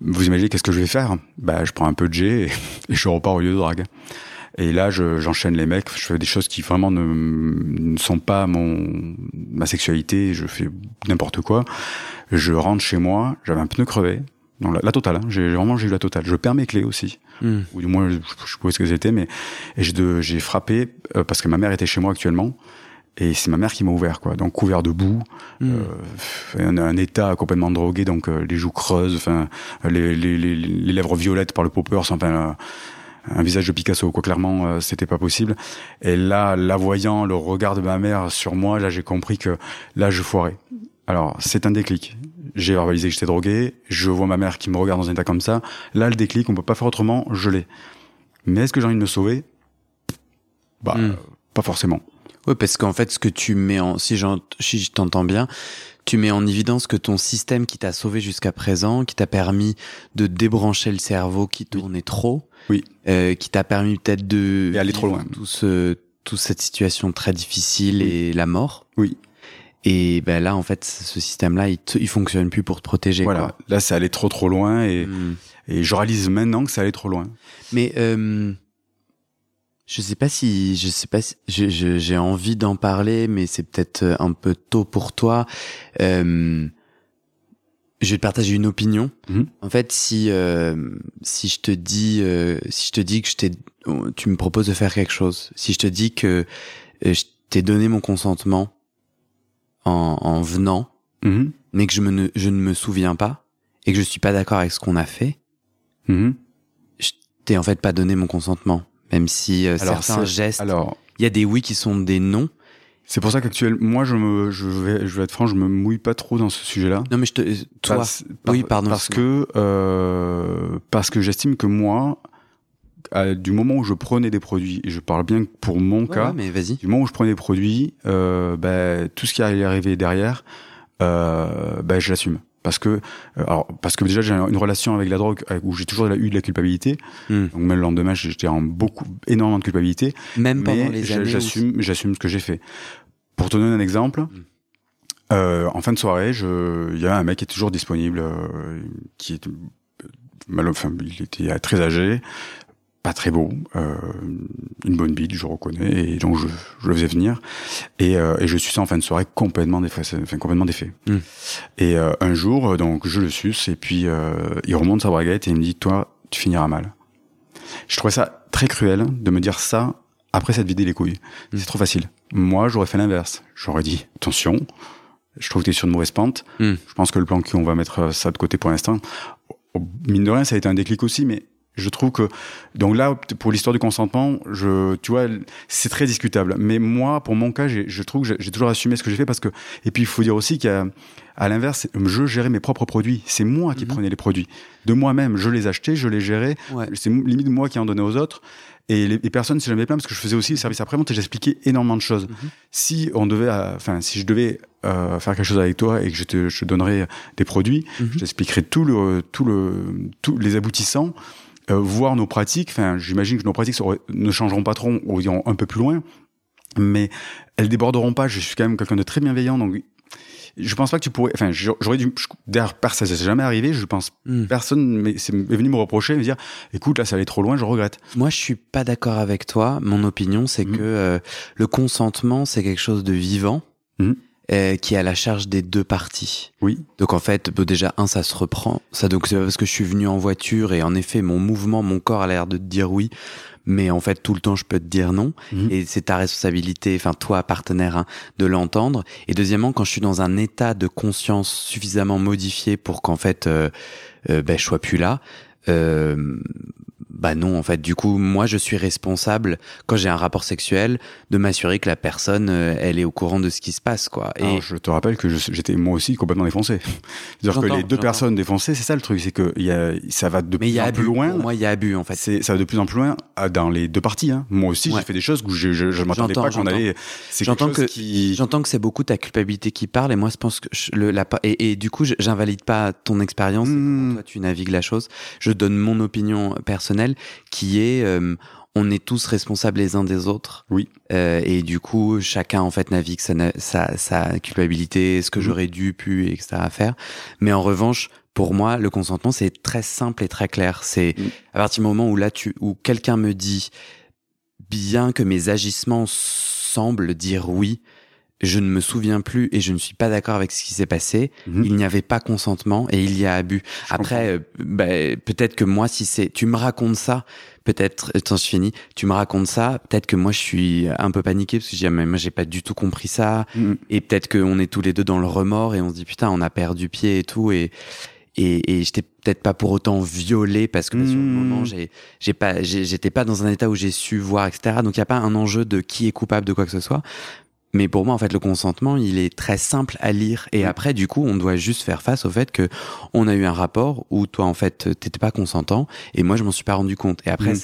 Vous imaginez qu'est-ce que je vais faire? Bah, je prends un peu de G et, [laughs] et je repars au lieu de drague. Et là, je- j'enchaîne les mecs. Je fais des choses qui vraiment ne, ne sont pas mon ma sexualité. Je fais n'importe quoi. Je rentre chez moi. J'avais un pneu crevé. Non, la, la totale. hein. J'ai vraiment j'ai eu la totale. Je perds mes clés aussi Hmm. ou du moins je, je pas ce que c'était, mais et j'ai frappé euh, parce que ma mère était chez moi actuellement. Et c'est ma mère qui m'a ouvert, quoi. Donc couvert de boue, Hmm. euh, un, un état complètement drogué, donc euh, les joues creuses, enfin les, les, les, les lèvres violettes par le poppers, enfin un visage de Picasso, quoi. Clairement, euh, c'était pas possible. Et là, la voyant, le regard de ma mère sur moi, là, j'ai compris que là, je foirais. Alors, c'est un déclic. J'ai verbalisé que j'étais drogué. Je vois ma mère qui me regarde dans un état comme ça. Là, le déclic, on peut pas faire autrement. Je l'ai. Mais est-ce que j'ai envie de me sauver? Bah, Hmm. pas forcément. Oui, parce qu'en fait, ce que tu mets en, si, si je t'entends bien, tu mets en évidence que ton système qui t'a sauvé jusqu'à présent, qui t'a permis de débrancher le cerveau qui tournait trop, Oui. euh, qui t'a permis peut-être de Et aller trop loin. tout ce, toute cette situation très difficile et la mort. Oui. Et ben là, en fait, ce système-là, il, te- il fonctionne plus pour te protéger. Voilà. quoi. Là, ça allait trop trop loin et, Hmm. et je réalise maintenant que ça allait trop loin. Mais euh, je sais pas si je sais pas si j'ai envie d'en parler, mais c'est peut-être un peu tôt pour toi. Euh, je vais te partager une opinion. Mhm. En fait, si euh, si je te dis euh, si je te dis que je t'ai tu me proposes de faire quelque chose, si je te dis que euh, je t'ai donné mon consentement en, en venant, Mhm. mais que je, me ne, je ne me souviens pas, et que je suis pas d'accord avec ce qu'on a fait, Mhm. je t'ai en fait pas donné mon consentement. Même si euh, Alors, certains gestes, Alors, il y a des oui qui sont des non. C'est pour ça qu'actuellement, moi, je me, je vais, je vais être franc, je me mouille pas trop dans ce sujet-là. Non mais je te, toi, Parce- Oui, par- pardon, Parce que, euh, parce que j'estime que moi, à- du moment où je prenais des produits, et je parle bien pour mon Ouais, cas, ouais, mais vas-y. du moment où je prenais des produits, euh, ben, tout ce qui allait arriver derrière, euh, ben, je l'assume. Parce que, euh, alors, parce que déjà j'ai une relation avec la drogue où j'ai toujours eu de la culpabilité. Hmm. Donc même le lendemain, j'étais en beaucoup, énormément de culpabilité. Même pendant mais les années. j'assume, j'assume ce que j'ai fait. Pour te donner un exemple, Mm. euh, en fin de soirée, il y a un mec qui est toujours disponible, euh, qui est euh, mal, enfin, il était très âgé, pas très beau, euh, une bonne bite, je reconnais, et donc je, je le faisais venir, et, et je suis ça en fin de soirée complètement défait, enfin complètement défait. Mm. Et un jour, donc je le suce, et puis il remonte sa braguette et il me dit, toi, tu finiras mal. Je trouvais ça très cruel de me dire ça après s'être vidé les couilles. Mm. C'est trop facile. Moi, j'aurais fait l'inverse. J'aurais dit, attention, je trouve que tu es sur une mauvaise pente. Mm. Je pense que le plan cul, on va mettre euh, ça de côté pour l'instant. Mine de rien, ça a été un déclic aussi, mais je trouve que donc là pour l'histoire du consentement, je tu vois, c'est très discutable. Mais moi, pour mon cas, je trouve que j'ai- toujours assumé ce que j'ai fait parce que et puis il faut dire aussi qu'à à l'inverse, je gérais mes propres produits. C'est moi qui Mhm. prenais les produits de moi-même. Je les achetais, je les gérais. Ouais. C'est limite moi qui en donnais aux autres. Et les, les personnes, si jamais plein, parce que je faisais aussi le service après-vente et j'expliquais énormément de choses. Mhm. Si on devait, euh, enfin, si je devais euh, faire quelque chose avec toi et que je te, je te donnerais des produits, Mhm. je t'expliquerais tout le, tout le, tous les aboutissants, euh, voir nos pratiques. Enfin, j'imagine que nos pratiques ne changeront pas trop ou iront un peu plus loin, mais elles déborderont pas. Je suis quand même quelqu'un de très bienveillant, donc je pense pas que tu pourrais. Enfin, j'aurais dû. D'ailleurs, personne, ça s'est jamais arrivé. Je pense Hmm. personne m'est c'est- est venu me reprocher, me dire, écoute, là, ça allait trop loin, je regrette. Moi, je suis pas d'accord avec toi. Mon opinion, c'est Mhm. que euh, le consentement, c'est quelque chose de vivant euh, qui est à la charge des deux parties. Oui. Donc en fait, bon, déjà un, ça se reprend. Ça donc c'est parce que je suis venu en voiture et en effet mon mouvement, mon corps a l'air de te dire oui, mais en fait tout le temps je peux te dire non. Mhm. Et c'est ta responsabilité, enfin toi partenaire, hein, de l'entendre. Et deuxièmement, quand je suis dans un état de conscience suffisamment modifié pour qu'en fait euh, euh, ben, je sois plus là. Euh, bah non, en fait, du coup, moi, je suis responsable quand j'ai un rapport sexuel de m'assurer que la personne, euh, elle est au courant de ce qui se passe, quoi. Et Alors, je te rappelle que j'étais moi aussi complètement défoncé. [laughs] C'est-à-dire que les deux personnes défoncées, c'est ça le truc, c'est que il y a, ça va de mais plus y a en abus. plus loin. Pour moi, il y a abus, en fait. C'est, ça va de plus en plus loin ah, dans les deux parties. Hein. Moi aussi, Ouais. j'ai fait des choses où je, je, je m'attendais pas qu'on allait. C'est J'entends quelque chose que- qui. J'entends que c'est beaucoup ta culpabilité qui parle et moi je pense que je- le, la, et, et du coup j'invalide pas ton expérience Mmh. toi tu navigues la chose. Je donne mon opinion personnelle qui est euh, on est tous responsables les uns des autres. Oui. Euh, et du coup chacun en fait navigue sa, na- sa, sa culpabilité, ce que Mhm. j'aurais dû, pu, etc. à faire. Mais en revanche pour moi le consentement c'est très simple et très clair. C'est Mhm. à partir du moment où là tu où quelqu'un me dit bien que mes agissements semblent dire oui, je ne me souviens plus et je ne suis pas d'accord avec ce qui s'est passé. Mhm. Il n'y avait pas consentement et il y a abus. Je Après, euh, bah, peut-être que moi, si c'est, tu me racontes ça, peut-être, attends, je finis, tu me racontes ça, peut-être que moi, je suis un peu paniqué parce que je dis, ah, mais moi, j'ai pas du tout compris ça. Mhm. Et peut-être qu'on est tous les deux dans le remords et on se dit, putain, on a perdu pied et tout. Et, et, et j'étais peut-être pas pour autant violé parce que bah, sur le Mhm. moment, j'ai, j'ai pas, j'ai- j'étais pas dans un état où j'ai su voir, etc. Donc, il n'y a pas un enjeu de qui est coupable de quoi que ce soit. Mais pour moi, en fait, le consentement, il est très simple à lire. Et Mm. après, du coup, on doit juste faire face au fait que on a eu un rapport où toi, en fait, t'étais pas consentant et moi, je m'en suis pas rendu compte. Et après, Mm.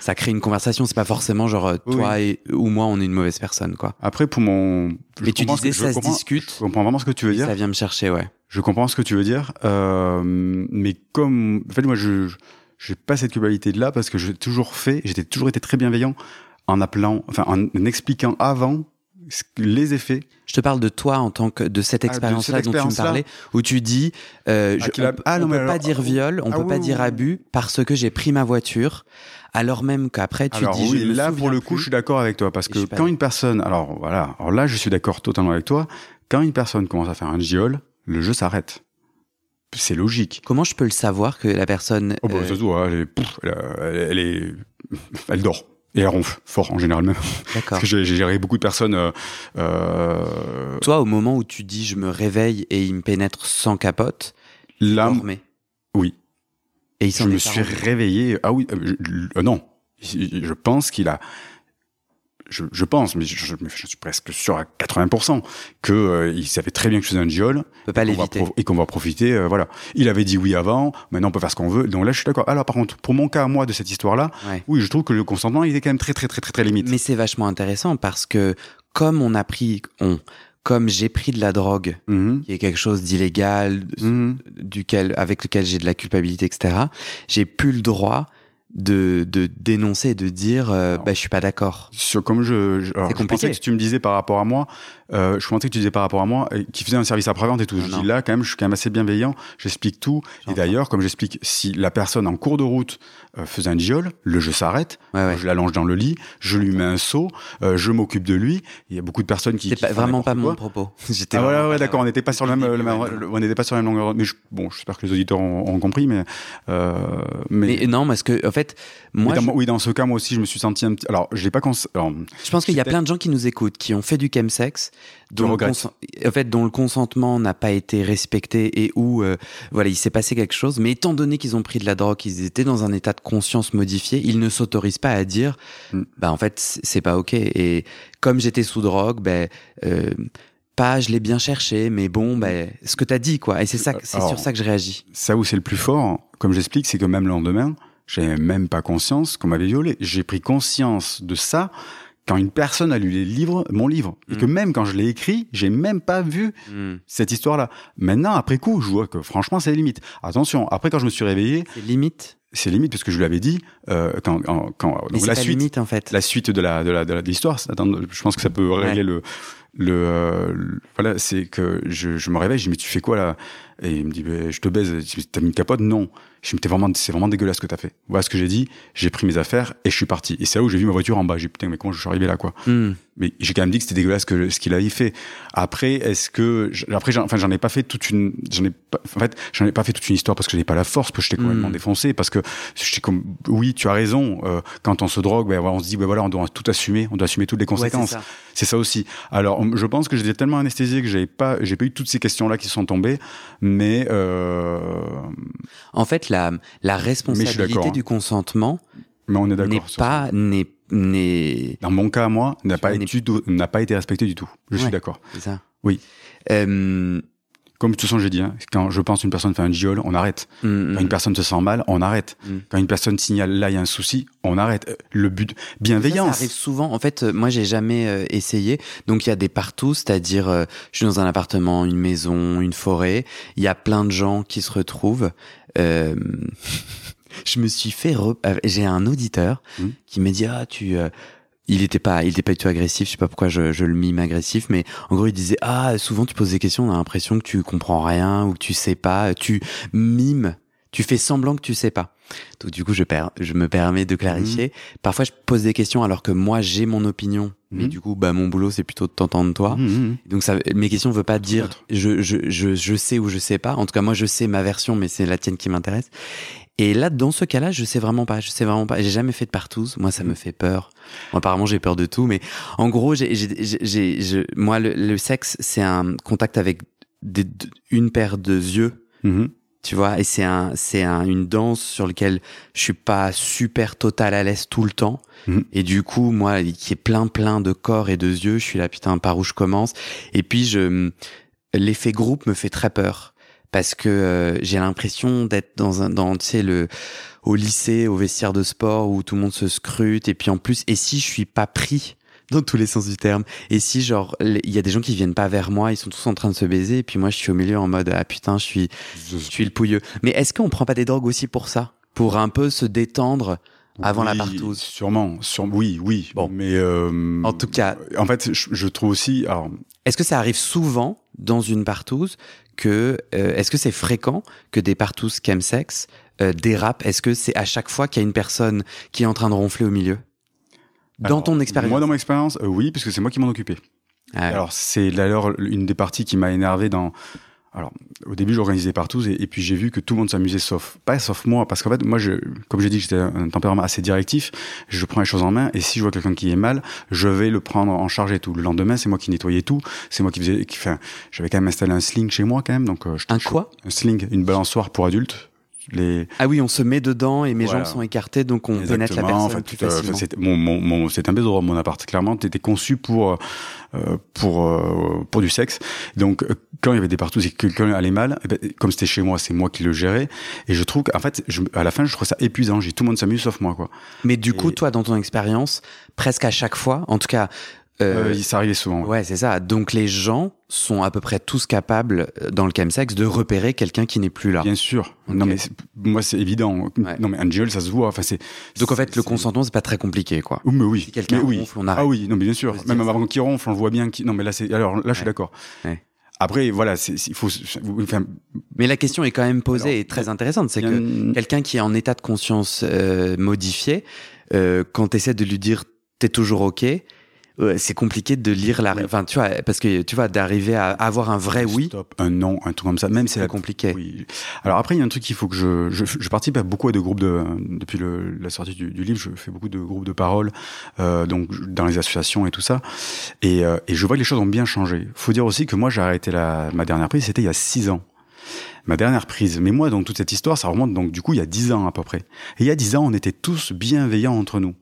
ça crée une conversation. C'est pas forcément genre euh, Oui. toi et, ou moi, on est une mauvaise personne, quoi. Après, pour mon. je Mais tu disais, que- ça se discute. Je comprends vraiment ce que tu veux dire. Ça vient me chercher, ouais. Je comprends ce que tu veux dire, euh, mais comme en fait moi je j'ai pas cette culpabilité de là parce que j'ai toujours fait, j'étais toujours été très bienveillant en appelant, enfin en expliquant avant les effets. Je te parle de toi en tant que de cette Ah, expérience-là dont tu me parlais, où tu dis, euh, je, Ah, qu'il a- on, Ah, non, on peut pas dire viol, on Ah, peut oui, pas oui, dire oui. abus parce que j'ai pris ma voiture, alors même qu'après tu alors dis, oui, je me là pour le coup, plus. je suis d'accord avec toi parce que quand une personne, alors voilà, alors là je suis d'accord totalement avec toi, quand une personne commence à faire un giol, le jeu s'arrête. C'est logique. Comment je peux le savoir que la personne Oh bah, euh, ça se voit, elle est, pouf, elle, elle- elle est, [laughs] elle dort. Et elle ronfle fort en général même. D'accord. J'ai géré beaucoup de personnes. Euh, euh, Toi, au moment où tu dis je me réveille et il me pénètre sans capote, là, dormais? Oui. Et il Je me suis rendu réveillé. Ah oui, euh, non. Je pense qu'il a. Je, je pense, mais je, suis presque sûr à 80% que euh, il savait très bien que je faisais un giol et qu'on va profiter. euh, voilà. Il avait dit oui avant. Maintenant, on peut faire ce qu'on veut. Donc là, je suis d'accord. Alors, par contre, pour mon cas, moi, de cette histoire-là, Ouais. oui, je trouve que le consentement, il est quand même très, très, très, très, très limite. Mais c'est vachement intéressant parce que comme on a pris, on, comme j'ai pris de la drogue, Mhm. qui est quelque chose d'illégal, Mhm. duquel, avec lequel j'ai de la culpabilité, etc., j'ai plus le droit de, de dénoncer de dire, euh, bah, je suis pas d'accord. Sur, comme je, je, alors, je pensais que tu me disais par rapport à moi, euh, je pensais que tu disais par rapport à moi, euh, qui faisait un service après-vente et tout. Non, je non. dis là, quand même, je suis quand même assez bienveillant, j'explique tout. Et d'ailleurs, comme j'explique, si la personne en cours de route euh, faisait un diol, le jeu s'arrête, Ouais, ouais. je l'allonge dans le lit, je lui mets un seau, euh, je m'occupe de lui. Il y a beaucoup de personnes qui. Pas, font vraiment pas mon propos. [laughs] J'étais Ah voilà, ouais, d'accord, on n'était pas sur le même, le même- Ouais, on n'était pas sur la même longueur. Mais je, bon, j'espère que les auditeurs ont, ont compris, mais, euh, mais, Mais non, parce que, en fait, moi, mais dans, je- oui, dans ce cas, moi aussi, je me suis senti un petit. Alors, je l'ai pas cons... alors, Je pense qu'il y a plein de gens qui nous écoutent, qui ont fait du chemsex, dont, en fait, dont le consentement n'a pas été respecté et où euh, voilà, il s'est passé quelque chose. Mais étant donné qu'ils ont pris de la drogue, qu'ils étaient dans un état de conscience modifié, ils ne s'autorisent pas à dire, Mm. bah en fait, c'est pas ok. Et comme j'étais sous drogue, ben euh, pas, je l'ai bien cherché, mais bon, ben ce que t'as dit quoi. Et c'est ça, c'est sur ça que je réagis. ça où c'est le plus fort, comme j'explique, c'est que même le lendemain, j'avais même pas conscience qu'on m'avait violé. J'ai pris conscience de ça quand une personne a lu les livres, mon livre. Et Mm. que même quand je l'ai écrit, j'ai même pas vu Mm. cette histoire-là. Maintenant, après coup, je vois que franchement, c'est limite. Attention, après quand je me suis réveillé, C'est limite? c'est limite parce que je lui avais dit, euh, quand, quand, quand- donc la suite, limite en fait. la suite de la de la de l'histoire. je pense que ça peut régler le le, euh, le- voilà, c'est que je, je me réveille, je dis mais tu fais quoi là? Et il me dit ben, je te baise. Dis, T'as mis une capote? Non. Je dis mais t'es vraiment c'est vraiment dégueulasse ce que t'as fait. Voilà ce que j'ai dit. J'ai pris mes affaires et je suis parti. Et c'est là où j'ai vu ma voiture en bas. J'ai dit, putain mais comment je suis arrivé là quoi? Mm. mais j'ai quand même dit que c'était dégueulasse que ce qu'il avait fait. Après, est-ce que après, j'en- enfin, j'en ai pas fait toute une, j'en ai pas, en fait, j'en ai pas fait toute une histoire parce que j'avais pas la force, parce que j'étais complètement Mm. défoncé, parce que j'étais comme, oui, tu as raison. euh, quand on se drogue, ben on se dit, ben voilà, on doit tout assumer, on doit assumer toutes les Ouais, c'est conséquences. ça. c'est ça aussi. Alors, je pense que j'étais tellement anesthésié que j'avais pas, j'ai pas eu toutes ces questions-là qui sont tombées, mais euh, En fait, la, la responsabilité d'accord, du consentement mais on est n'est d'accord. ça. pas n'est n'est Dans mon cas, moi, n'a pas n'est- n'a pas été respecté du tout. Je suis Ouais. d'accord. c'est ça. Oui. Comme de toute façon, j'ai dit, hein, quand je pense qu'une personne fait un giol, on arrête. mm, Quand une personne se sent mal, on arrête. Mm. Quand une personne signale là, il y a un souci, on arrête. Euh, Le but, Ça, ça bienveillance. arrive souvent. En fait, moi, j'ai jamais euh, essayé. Donc, il y a des partout, c'est-à-dire, euh, je suis dans un appartement, une maison, une forêt. Il y a plein de gens qui se retrouvent. Euh, [laughs] je me suis fait. re- J'ai un auditeur qui me dit ah tu. Il était pas, il était pas du tout agressif. Je sais pas pourquoi je, je le mime agressif, mais en gros, il disait ah souvent tu poses des questions, on a l'impression que tu comprends rien ou que tu sais pas. Tu mimes, tu fais semblant que tu sais pas. Donc du coup, je, per- je me permets de clarifier. Parfois, je pose des questions alors que moi, j'ai mon opinion. Mais Mhm. du coup, bah, mon boulot, c'est plutôt de t'entendre toi. Mmh, mmh. Donc ça, mes questions ne veulent pas dire je, je, je, je sais ou je sais pas. En tout cas, moi, je sais ma version, mais c'est la tienne qui m'intéresse. Et là, dans ce cas-là, je sais vraiment pas. Je sais vraiment pas. J'ai jamais fait de partouze. Moi, ça me fait peur. Bon, apparemment, j'ai peur de tout. Mais en gros, j'ai, j'ai, j'ai, j'ai- je- moi, le, le sexe, c'est un contact avec des- une paire de yeux Mmh. tu vois et c'est un c'est un, une danse sur laquelle je suis pas super total à l'aise tout le temps Mhm. et du coup moi qui est plein plein de corps et de yeux je suis là putain par où je commence et puis je l'effet groupe me fait très peur parce que euh, j'ai l'impression d'être dans un dans tu sais le au lycée au vestiaire de sport où tout le monde se scrute et puis en plus et si je suis pas pris [laughs] dans tous les sens du terme? Et si, genre, il y a des gens qui viennent pas vers moi, ils sont tous en train de se baiser, et puis moi, je suis au milieu en mode, ah putain, je suis, je suis le pouilleux. Mais est-ce qu'on prend pas des drogues aussi pour ça? Pour un peu se détendre avant la partouze? Sûrement, sur, oui, oui. Bon. Mais euh, En tout cas, en fait, je, je trouve aussi. Alors, est-ce que ça arrive souvent dans une partouze que, euh, est-ce que c'est fréquent que des partouzes chemsex euh, dérapent Est-ce que c'est à chaque fois qu'il y a une personne qui est en train de ronfler au milieu? Dans alors, ton expérience Moi, dans mon expérience, euh, oui, parce que c'est moi qui m'en occupais. Ah, Alors, c'est d'ailleurs une des parties qui m'a énervé dans. Alors, au début, j'organisais partout et, et puis j'ai vu que tout le monde s'amusait sauf pas sauf moi parce qu'en fait, moi, je, comme j'ai dit, j'étais un tempérament assez directif. Je prends les choses en main et si je vois quelqu'un qui est mal, je vais le prendre en charge et tout. Le lendemain, c'est moi qui nettoyais tout. C'est moi qui faisais. Enfin, j'avais quand même installé un sling chez moi quand même, donc euh, je- un je- quoi? un sling, une balançoire pour adultes. Les. Ah oui, on se met dedans et mes Voilà. jambes sont écartées, donc on pénètre la Exactement. personne plus euh, facilement. c'est mon, mon, mon- c'est un bésodrome, mon appart. Clairement, t'étais conçu pour euh, pour euh, pour du sexe. Donc, euh, quand il y avait des partout et que quelqu'un allait mal, eh ben, comme c'était chez moi, c'est moi qui le gérais. Et je trouve qu'en fait, je, à la fin, je trouve ça épuisant. J'ai tout le monde s'amuse sauf moi, quoi. Mais du coup, toi, dans ton expérience, presque à chaque fois, en tout cas, euh, Euh, ça arrivait souvent. ouais. ouais, c'est ça. Donc les gens sont à peu près tous capables, euh, dans le chemsex, de repérer quelqu'un qui n'est plus là. Bien sûr. Non mais moi c'est évident. Ouais. Non mais un gueule, ça se voit. Enfin c'est. Donc en fait, le consentement, c'est pas très compliqué, quoi. Oh, mais oui. Si quelqu'un oui. ronfle, on arrête. Ah oui, non mais bien sûr. Même avant qu'il ronfle, on le voit bien. Qui... Non mais là c'est. Alors là, je suis d'accord. Après voilà, il faut. Enfin, Mais la question est quand même posée Alors, et très intéressante. C'est que quelqu'un qui est en état de conscience euh, modifié, euh, quand tu essaies de lui dire t'es toujours OK, euh, c'est compliqué de lire la. Oui. Enfin, tu vois, parce que tu vois, d'arriver à avoir un vrai oui, Stop, un non, un truc comme ça. Même si c'est la compliqué. Oui. Alors après, il y a un truc qu'il faut que je, je, je participe à beaucoup de groupes de, depuis le, la sortie du, du livre, je fais beaucoup de groupes de parole, euh, donc dans les associations et tout ça, et, euh, et je vois que les choses ont bien changé. Faut dire aussi que moi, j'ai arrêté la, ma dernière prise, c'était il y a six ans. Ma dernière prise. Mais moi, donc toute cette histoire, ça remonte donc du coup il y a dix ans à peu près. Et il y a dix ans, on était tous bienveillants entre nous.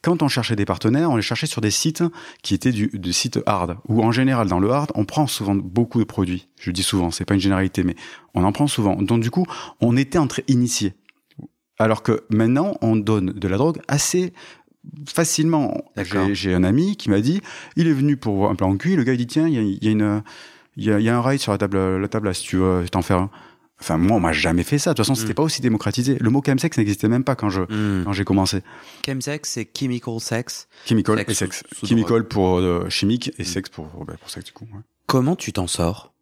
Quand on cherchait des partenaires, on les cherchait sur des sites qui étaient du, des sites hard. Où en général, dans le hard, on prend souvent beaucoup de produits. Je dis souvent, c'est pas une généralité, mais on en prend souvent. Donc du coup, on était entre initiés. Alors que maintenant, on donne de la drogue assez facilement. J'ai- un ami qui m'a dit, il est venu pour un plan cul, le gars il dit tiens, il y a, il y a une, il y y a un rail sur la table, la table là, si tu veux t'en faire un. Enfin moi, on m'a jamais fait ça. De toute façon, c'était Mm. pas aussi démocratisé. Le mot chemsex n'existait même pas quand je Hmm. quand j'ai commencé. Chemsex, c'est chemical sex. Chemical Sexe et sexe. sous- sous Chemical pour euh, chimique et Mm. sexe pour bah, pour sexe du coup. ouais. Comment tu t'en sors?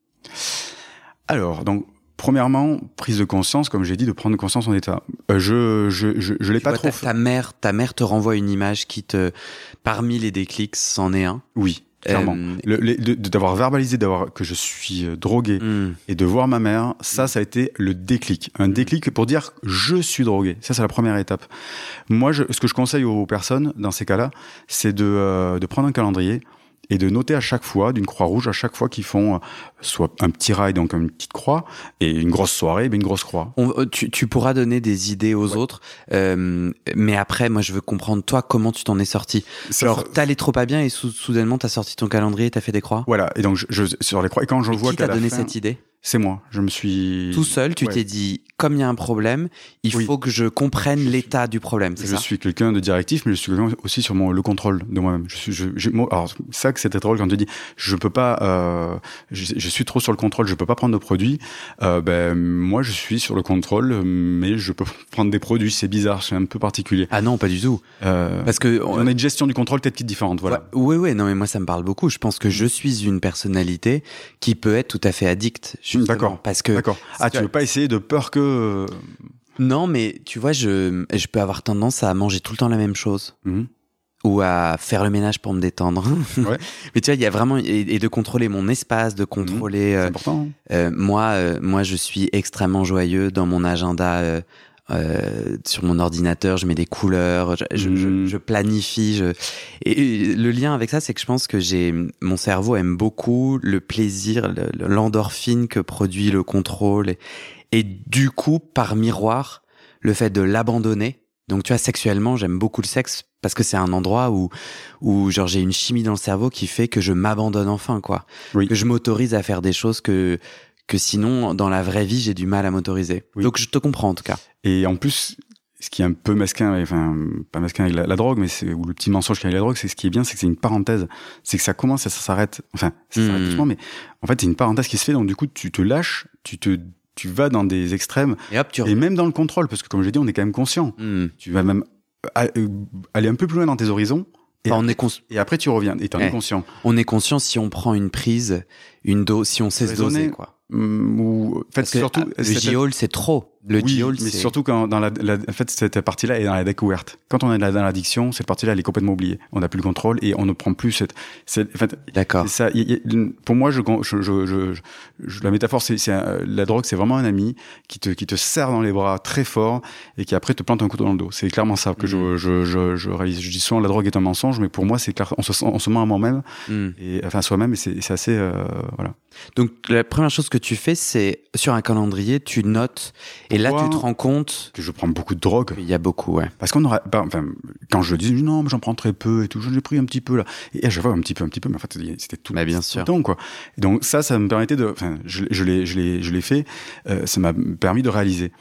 Alors, donc, premièrement, prise de conscience, comme j'ai dit, de prendre conscience en état. Euh, je, je, je, je l'ai pas vois, trop ta, ta mère, ta mère te renvoie une image qui te, parmi les déclics, c'en est un? Oui, clairement. Euh, D'avoir verbalisé d'avoir que je suis euh, drogué hmm. et de voir ma mère, ça, ça a été le déclic. Un déclic pour dire je suis drogué. Ça, c'est la première étape. Moi, je, ce que je conseille aux personnes dans ces cas-là, c'est de, euh, de prendre un calendrier et de noter à chaque fois, d'une croix rouge, à chaque fois qu'ils font euh, soit un petit rail, donc une petite croix, et une grosse soirée, ben une grosse croix. On- euh, tu, tu pourras donner des idées aux Ouais. autres, euh, mais après, moi, je veux comprendre toi comment tu t'en es sorti. Ça, Genre, t'allais trop pas bien et sou- soudainement t'as sorti ton calendrier et t'as fait des croix. Voilà, et donc je, je- sur les croix, et quand je Et vois qui qu'à t'a la donné fin, cette idée? C'est moi. Je me suis Tout seul, tu Ouais. t'es dit, comme il y a un problème, il Oui. faut que je comprenne Je l'état du problème, c'est Je ça? suis quelqu'un de directif, mais je suis quelqu'un aussi sur mon, le contrôle de moi-même. Je suis, je, j'ai- moi, alors, ça que c'était drôle quand tu dis, je peux pas, euh, je, je suis trop sur le contrôle, je peux pas prendre de produits. Euh, ben, moi, je suis sur le contrôle, mais je peux [laughs] prendre des produits. C'est bizarre, c'est un peu particulier. Ah non, pas du tout. Euh, Parce que on a une gestion du contrôle peut-être qui est différente, voilà. Oui, oui, non, mais moi ça me parle beaucoup. Je pense que je suis une personnalité qui peut être tout à fait addict. Justement, D'accord. Parce que D'accord. Ah, tu veux pas essayer de peur que. euh, non, mais tu vois, je je peux avoir tendance à manger tout le temps la même chose mhm. ou à faire le ménage pour me détendre. Ouais. [laughs] mais tu vois, il y a vraiment et, et de contrôler mon espace, de contrôler. C'est euh, important. hein. euh, moi, euh, moi, je suis extrêmement joyeux dans mon agenda. Euh, sur mon ordinateur, je mets des couleurs, je, je- je- Mhm. je planifie. Je... Et le lien avec ça, c'est que je pense que j'ai mon cerveau aime beaucoup le plaisir, le- le- l'endorphine que produit le contrôle, et, et du coup, par miroir, le fait de l'abandonner. Donc, tu vois, sexuellement, j'aime beaucoup le sexe parce que c'est un endroit où, où genre, j'ai une chimie dans le cerveau qui fait que je m'abandonne enfin, quoi. Oui. Que je m'autorise à faire des choses que, que sinon, dans la vraie vie, j'ai du mal à m'autoriser. Oui. Donc, je te comprends, en tout cas. Et en plus, ce qui est un peu mesquin, enfin, pas mesquin avec la, la drogue, mais c'est, ou le petit mensonge qu'il y a avec la drogue, c'est ce qui est bien, c'est que c'est une parenthèse. C'est que ça commence et ça s'arrête. Enfin, ça s'arrête Mhm. doucement, mais en fait, c'est une parenthèse qui se fait, donc du coup, tu te lâches, tu te, tu vas dans des extrêmes, Et hop, tu et même dans le contrôle, parce que comme j'ai dit, on est quand même conscient. Hmm. Tu vas même euh, aller un peu plus loin dans tes horizons, et, Enfin, on, est cons- et après tu reviens, et t'en Ouais. es conscient. on est conscient si on prend une prise, une dose, si on sait se Raisonner, doser, quoi. Hum, ou, en fait, surtout, ah, le G-Hall, c'est trop. Le oui, mais c'est... surtout quand dans la, la- en fait cette partie-là est dans la découverte. Quand on est dans l'addiction, cette partie-là elle est complètement oubliée. On n'a plus le contrôle et on ne prend plus cette. cette en fait, D'accord. ça. y y pour moi, je, je, je, je- je- la métaphore, c'est c'est un- la drogue, c'est vraiment un ami qui te qui te serre dans les bras très fort et qui après te plante un couteau dans le dos. C'est clairement ça que je, je, je, je réalise. Je dis souvent la drogue est un mensonge, mais pour moi c'est clair. On se sent- on se ment à moi-même Hmm. et enfin à soi-même et c'est c'est assez euh, voilà. Donc, la première chose que tu fais, c'est sur un calendrier, tu notes. Et Et là, tu te rends compte que je prends beaucoup de drogue. qu'il y a beaucoup, ouais. Parce qu'on aurait, bah, enfin, quand je dis, non, mais j'en prends très peu et tout, j'en ai pris un petit peu là. Et chaque fois, un petit peu, un petit peu, mais en fait, c'était tout, Bah, bien tout sûr. le temps, quoi. Et donc, ça, ça me permettait de, enfin, je, je l'ai, je l'ai, je l'ai fait, euh, ça m'a permis de réaliser.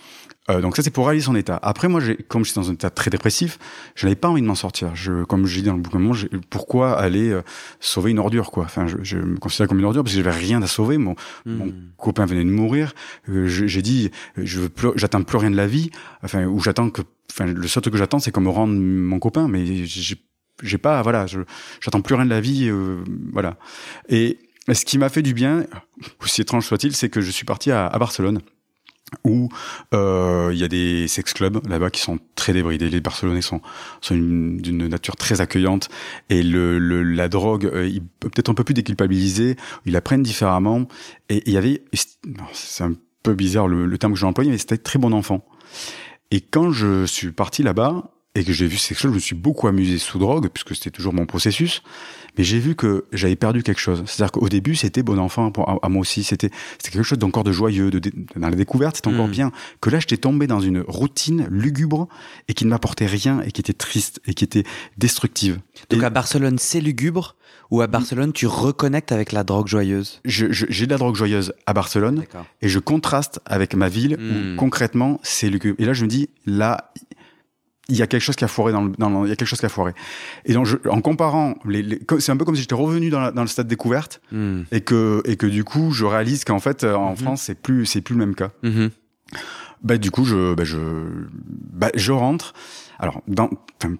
Euh, donc ça c'est pour réaliser son état. Après moi, j'ai, comme je suis dans un état très dépressif, je n'avais pas envie de m'en sortir. Je, comme je dis dans le bouquin, j'ai- pourquoi aller euh, sauver une ordure quoi? Enfin, je, je me considère comme une ordure parce que j'avais rien à sauver. Mon, mon Hmm. copain venait de mourir. Euh, j'ai dit, euh, je veux plus, j'attends plus rien de la vie. Enfin, ou j'attends que, enfin, le seul truc que j'attends, c'est qu'on me rende mon copain. Mais j'ai, j'ai pas, voilà, je, j'attends plus rien de la vie, euh, voilà. Et ce qui m'a fait du bien, aussi étrange soit-il, c'est que je suis parti à, à Barcelone où euh, il y a des sex clubs là-bas qui sont très débridés. Les Barcelonais sont, sont une- d'une nature très accueillante et le, le- la drogue, euh, peut-être un peu plus déculpabilisé, ils la prennent différemment. Et il y avait, c'est un peu bizarre le, le terme que j'ai employé, mais c'était très bon enfant. Et quand je suis parti là-bas et que j'ai vu ces choses, je me suis beaucoup amusé sous drogue, puisque c'était toujours mon processus. Mais j'ai vu que j'avais perdu quelque chose. C'est-à-dire qu'au début, c'était bon enfant pour, à, à moi aussi. C'était, quelque chose d'encore de joyeux, de, dans la découverte, c'était encore Mm. bien. Que là, j'étais tombé dans une routine lugubre et qui ne m'apportait rien et qui était triste et qui était destructive. Donc Et à Barcelone, c'est lugubre ou à Barcelone, tu reconnectes avec la drogue joyeuse? J'ai de la drogue joyeuse à Barcelone et je contraste avec ma ville Mm. où concrètement c'est lugubre. Et là je me dis là il y a quelque chose qui a foiré dans le, dans le- il y a quelque chose qui a foiré. Et donc je- en comparant les, les- c'est un peu comme si j'étais revenu dans, la- dans le stade découverte Hmm. et que et que du coup je réalise qu'en fait euh, en Mhm. France c'est plus c'est plus le même cas. Mhm. Bah du coup je bah, je bah, je rentre. Alors dans,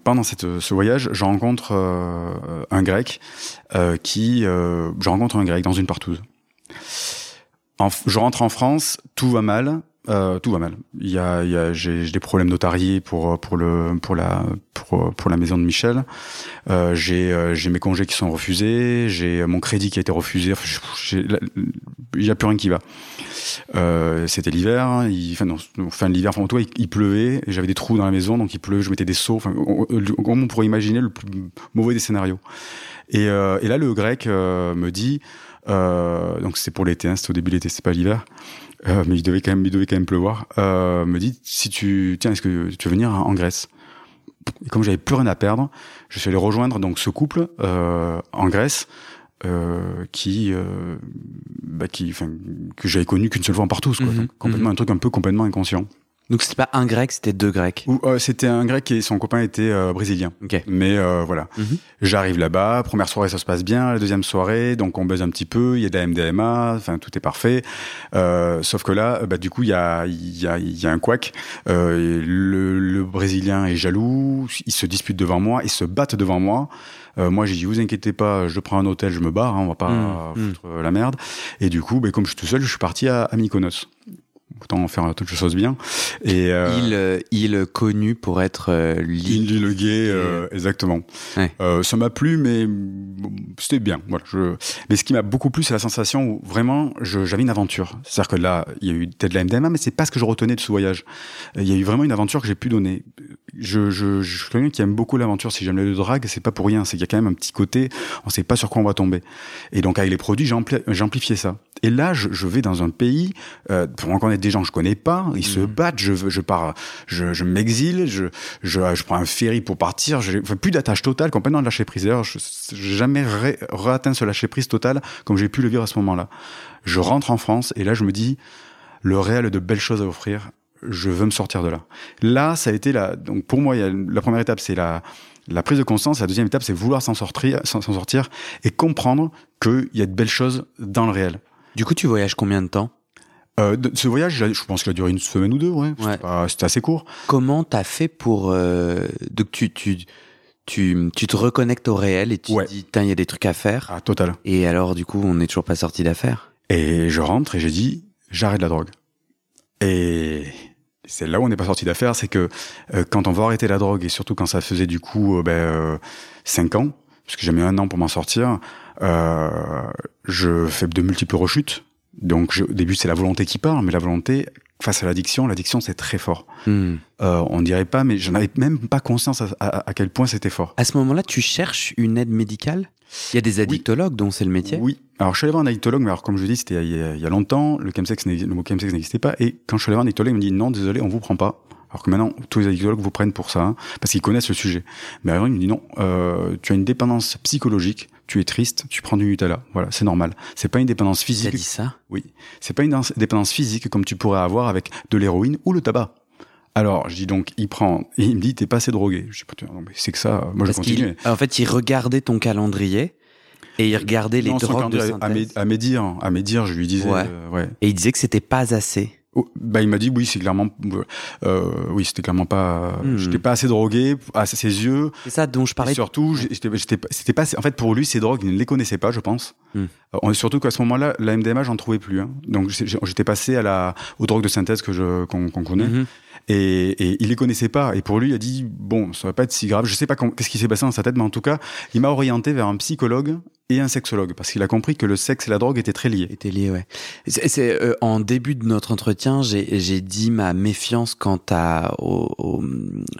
pendant cette, ce voyage, je rencontre euh, un grec euh, qui euh, je rencontre un grec dans une partouze. En je rentre en France, tout va mal. Euh, tout va mal. Il y a, a j'ai des problèmes notariés pour pour le pour la pour pour la maison de Michel. Euh, j'ai euh, j'ai mes congés qui sont refusés. J'ai mon crédit qui a été refusé. Il y a plus rien qui va. Euh, c'était l'hiver, enfin non, fin de l'hiver, enfin cas, il, il pleuvait, j'avais des trous dans la maison, donc il pleuvait, je mettais des seaux, enfin, on- on- pourrait imaginer le plus mauvais des scénarios. Et, euh, et là, le grec euh, me dit, euh, donc c'est pour l'été, hein, c'était au début de l'été, c'est pas l'hiver, euh, mais il devait quand même, il devait quand même pleuvoir, euh, me dit, si tu, tiens, est-ce que tu veux venir en Grèce? Et comme j'avais plus rien à perdre, je suis allé rejoindre donc ce couple euh, en Grèce, euh, qui, euh, bah, qui, enfin, que j'avais connu qu'une seule fois en partout, quoi. Mhm, Donc, complètement un truc un peu complètement inconscient. Donc c'était pas un grec, c'était deux grecs. Ou euh, c'était un grec et son copain était euh, brésilien. Ok. Mais euh, voilà, Mhm. j'arrive là-bas, première soirée ça se passe bien, la deuxième soirée donc on baise un petit peu, il y a de la MDMA, enfin tout est parfait. Euh, sauf que là, bah, du coup il y a il y a il y a un couac. Euh, le, le brésilien est jaloux, ils se disputent devant moi, ils se battent devant moi. Euh, moi j'ai dit vous inquiétez pas, je prends un hôtel, je me barre, hein, on va pas Mhm. foutre euh, la merde. Et du coup, bah, comme je suis tout seul, je suis parti à, à Mykonos. Autant faire toutes les choses bien. Et euh, Il, euh, il connu pour être euh, li- Indie le gay, euh, exactement. Ouais. Euh, ça m'a plu, mais bon, c'était bien. Voilà, je... Mais ce qui m'a beaucoup plu, c'est la sensation où vraiment j'avais une aventure. C'est-à-dire que là, il y a eu peut-être de la MDMA, mais c'est pas ce que je retenais de ce voyage. Euh, Il y a eu vraiment une aventure que j'ai pu donner. Je, je, je suis quelqu'un qui aime beaucoup l'aventure. Si j'aime le drag, c'est pas pour rien. C'est qu'il y a quand même un petit côté, on sait pas sur quoi on va tomber. Et donc avec les produits, j'ai ampli- amplifié ça. Et là, je, je vais dans un pays euh, pour rencontrer des gens que je connais pas. Ils se Mhm. battent. Je, je pars, je, je m'exile. Je, je, je prends un ferry pour partir. J'ai enfin, plus d'attache totale, complètement de lâcher prise. D'ailleurs, je j'ai jamais re-atteint ce lâcher prise total comme j'ai pu le vivre à ce moment-là. Je rentre en France et là, je me dis, le réel a de belles choses à offrir. Je veux me sortir de là. Là, ça a été la. Donc pour moi, la première étape, c'est la la prise de conscience. La deuxième étape, c'est vouloir s'en sortir, s'en sortir et comprendre qu'il y a de belles choses dans le réel. Du coup, tu voyages combien de temps? Euh, ce voyage, je pense qu'il a duré une semaine ou deux, ouais. C'était Ouais. C'était assez court. Comment t'as fait pour euh, donc tu tu tu tu te reconnectes au réel et tu Ouais. te dis tiens il y a des trucs à faire Ah, total. et alors du coup on n'est toujours pas sorti d'affaires. Et je rentre et j'ai dit, j'arrête la drogue. Et c'est là où on n'est pas sorti d'affaire, c'est que euh, quand on va arrêter la drogue, et surtout quand ça faisait du coup euh, ben, euh, cinq ans, parce que j'ai mis un an pour m'en sortir, euh, je fais de multiples rechutes. Donc je- au début c'est la volonté qui parle, mais la volonté face à l'addiction, l'addiction c'est très fort. Hmm. Euh, on dirait pas, mais j'en avais même pas conscience à, à- à quel point c'était fort. À ce moment-là, tu cherches une aide médicale? Il y a des addictologues dont c'est le métier? Oui. Alors je suis allé voir un addictologue, mais alors comme je dis, c'était il, y a- il y a longtemps. Le chemsex, le mot chemsex n'existait pas. Et quand je suis allé voir un addictologue, il me dit non, désolé, on vous prend pas. Alors que maintenant, tous les addictologues vous prennent pour ça, hein, parce qu'ils connaissent le sujet. Mais alors, il me dit non, euh, tu as une dépendance psychologique, tu es triste, tu prends du Nutella. Voilà, c'est normal. C'est pas une dépendance physique. dit ça? Oui. C'est pas une dépendance- physique comme tu pourrais avoir avec de l'héroïne ou le tabac. Alors, je dis donc, il prend, et il me dit, t'es pas assez drogué. Je dis, putain, non, mais c'est que ça, moi je Parce qu'il- continue. En fait, il regardait ton calendrier et il regardait les Non, drogues de à, synthèse. à à mes dires, je lui disais, Ouais. euh, ouais. Et il disait que c'était pas assez. Oh, bah, il m'a dit oui, c'est clairement, euh, oui, c'était clairement pas, Hmm. j'étais pas assez drogué à ses yeux. C'est ça dont je Et parlais. surtout, j'étais, pas- c'était pas, en fait, pour lui, ces drogues, il ne les connaissait pas, je pense. Hmm. Euh, surtout qu'à ce moment-là, la MDMA, j'en trouvais plus. Hein. Donc, j'étais passé à la, aux drogues de synthèse que je, qu'on, qu'on connaît. Mhm. Et, et il les connaissait pas. Et pour lui, il a dit bon, ça va pas être si grave. Je sais pas qu'est-ce qui s'est passé dans sa tête, mais en tout cas, il m'a orienté vers un psychologue et un sexologue parce qu'il a compris que le sexe et la drogue étaient très liés. était lié, ouais. C'est, euh, en début de notre entretien, j'ai, j'ai dit ma méfiance quant à, au- au-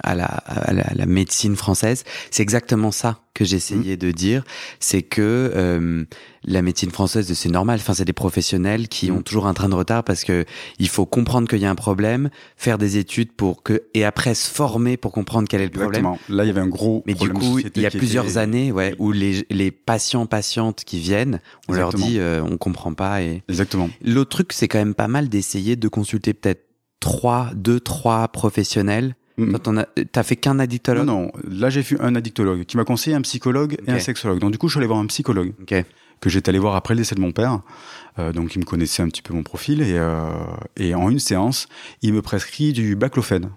à, la, à, la, à la médecine française. C'est exactement ça que j'essayais de dire. C'est que euh, la médecine française, c'est normal. Enfin, c'est des professionnels qui Mm. ont toujours un train de retard parce que il faut comprendre qu'il y a un problème, faire des études pour que et après se former pour comprendre quel est le problème. Exactement. Là, il y avait un gros Mais du problème de coup, il y a plusieurs était- années, ouais, où les, les patients patientes qui viennent, on leur dit euh, on comprend pas et Exactement. L'autre truc, c'est quand même pas mal d'essayer de consulter peut-être trois, deux, trois professionnels. Mm. As, t'as fait qu'un Non, addictologue? Non. Là, j'ai vu un addictologue qui m'a conseillé un psychologue et un sexologue. Donc, du coup, je suis allé voir un psychologue Ok. Que j'étais allé voir après le décès de mon père. Euh, donc, il me connaissait un petit peu mon profil. Et, euh, et en une séance, il me prescrit du baclofène.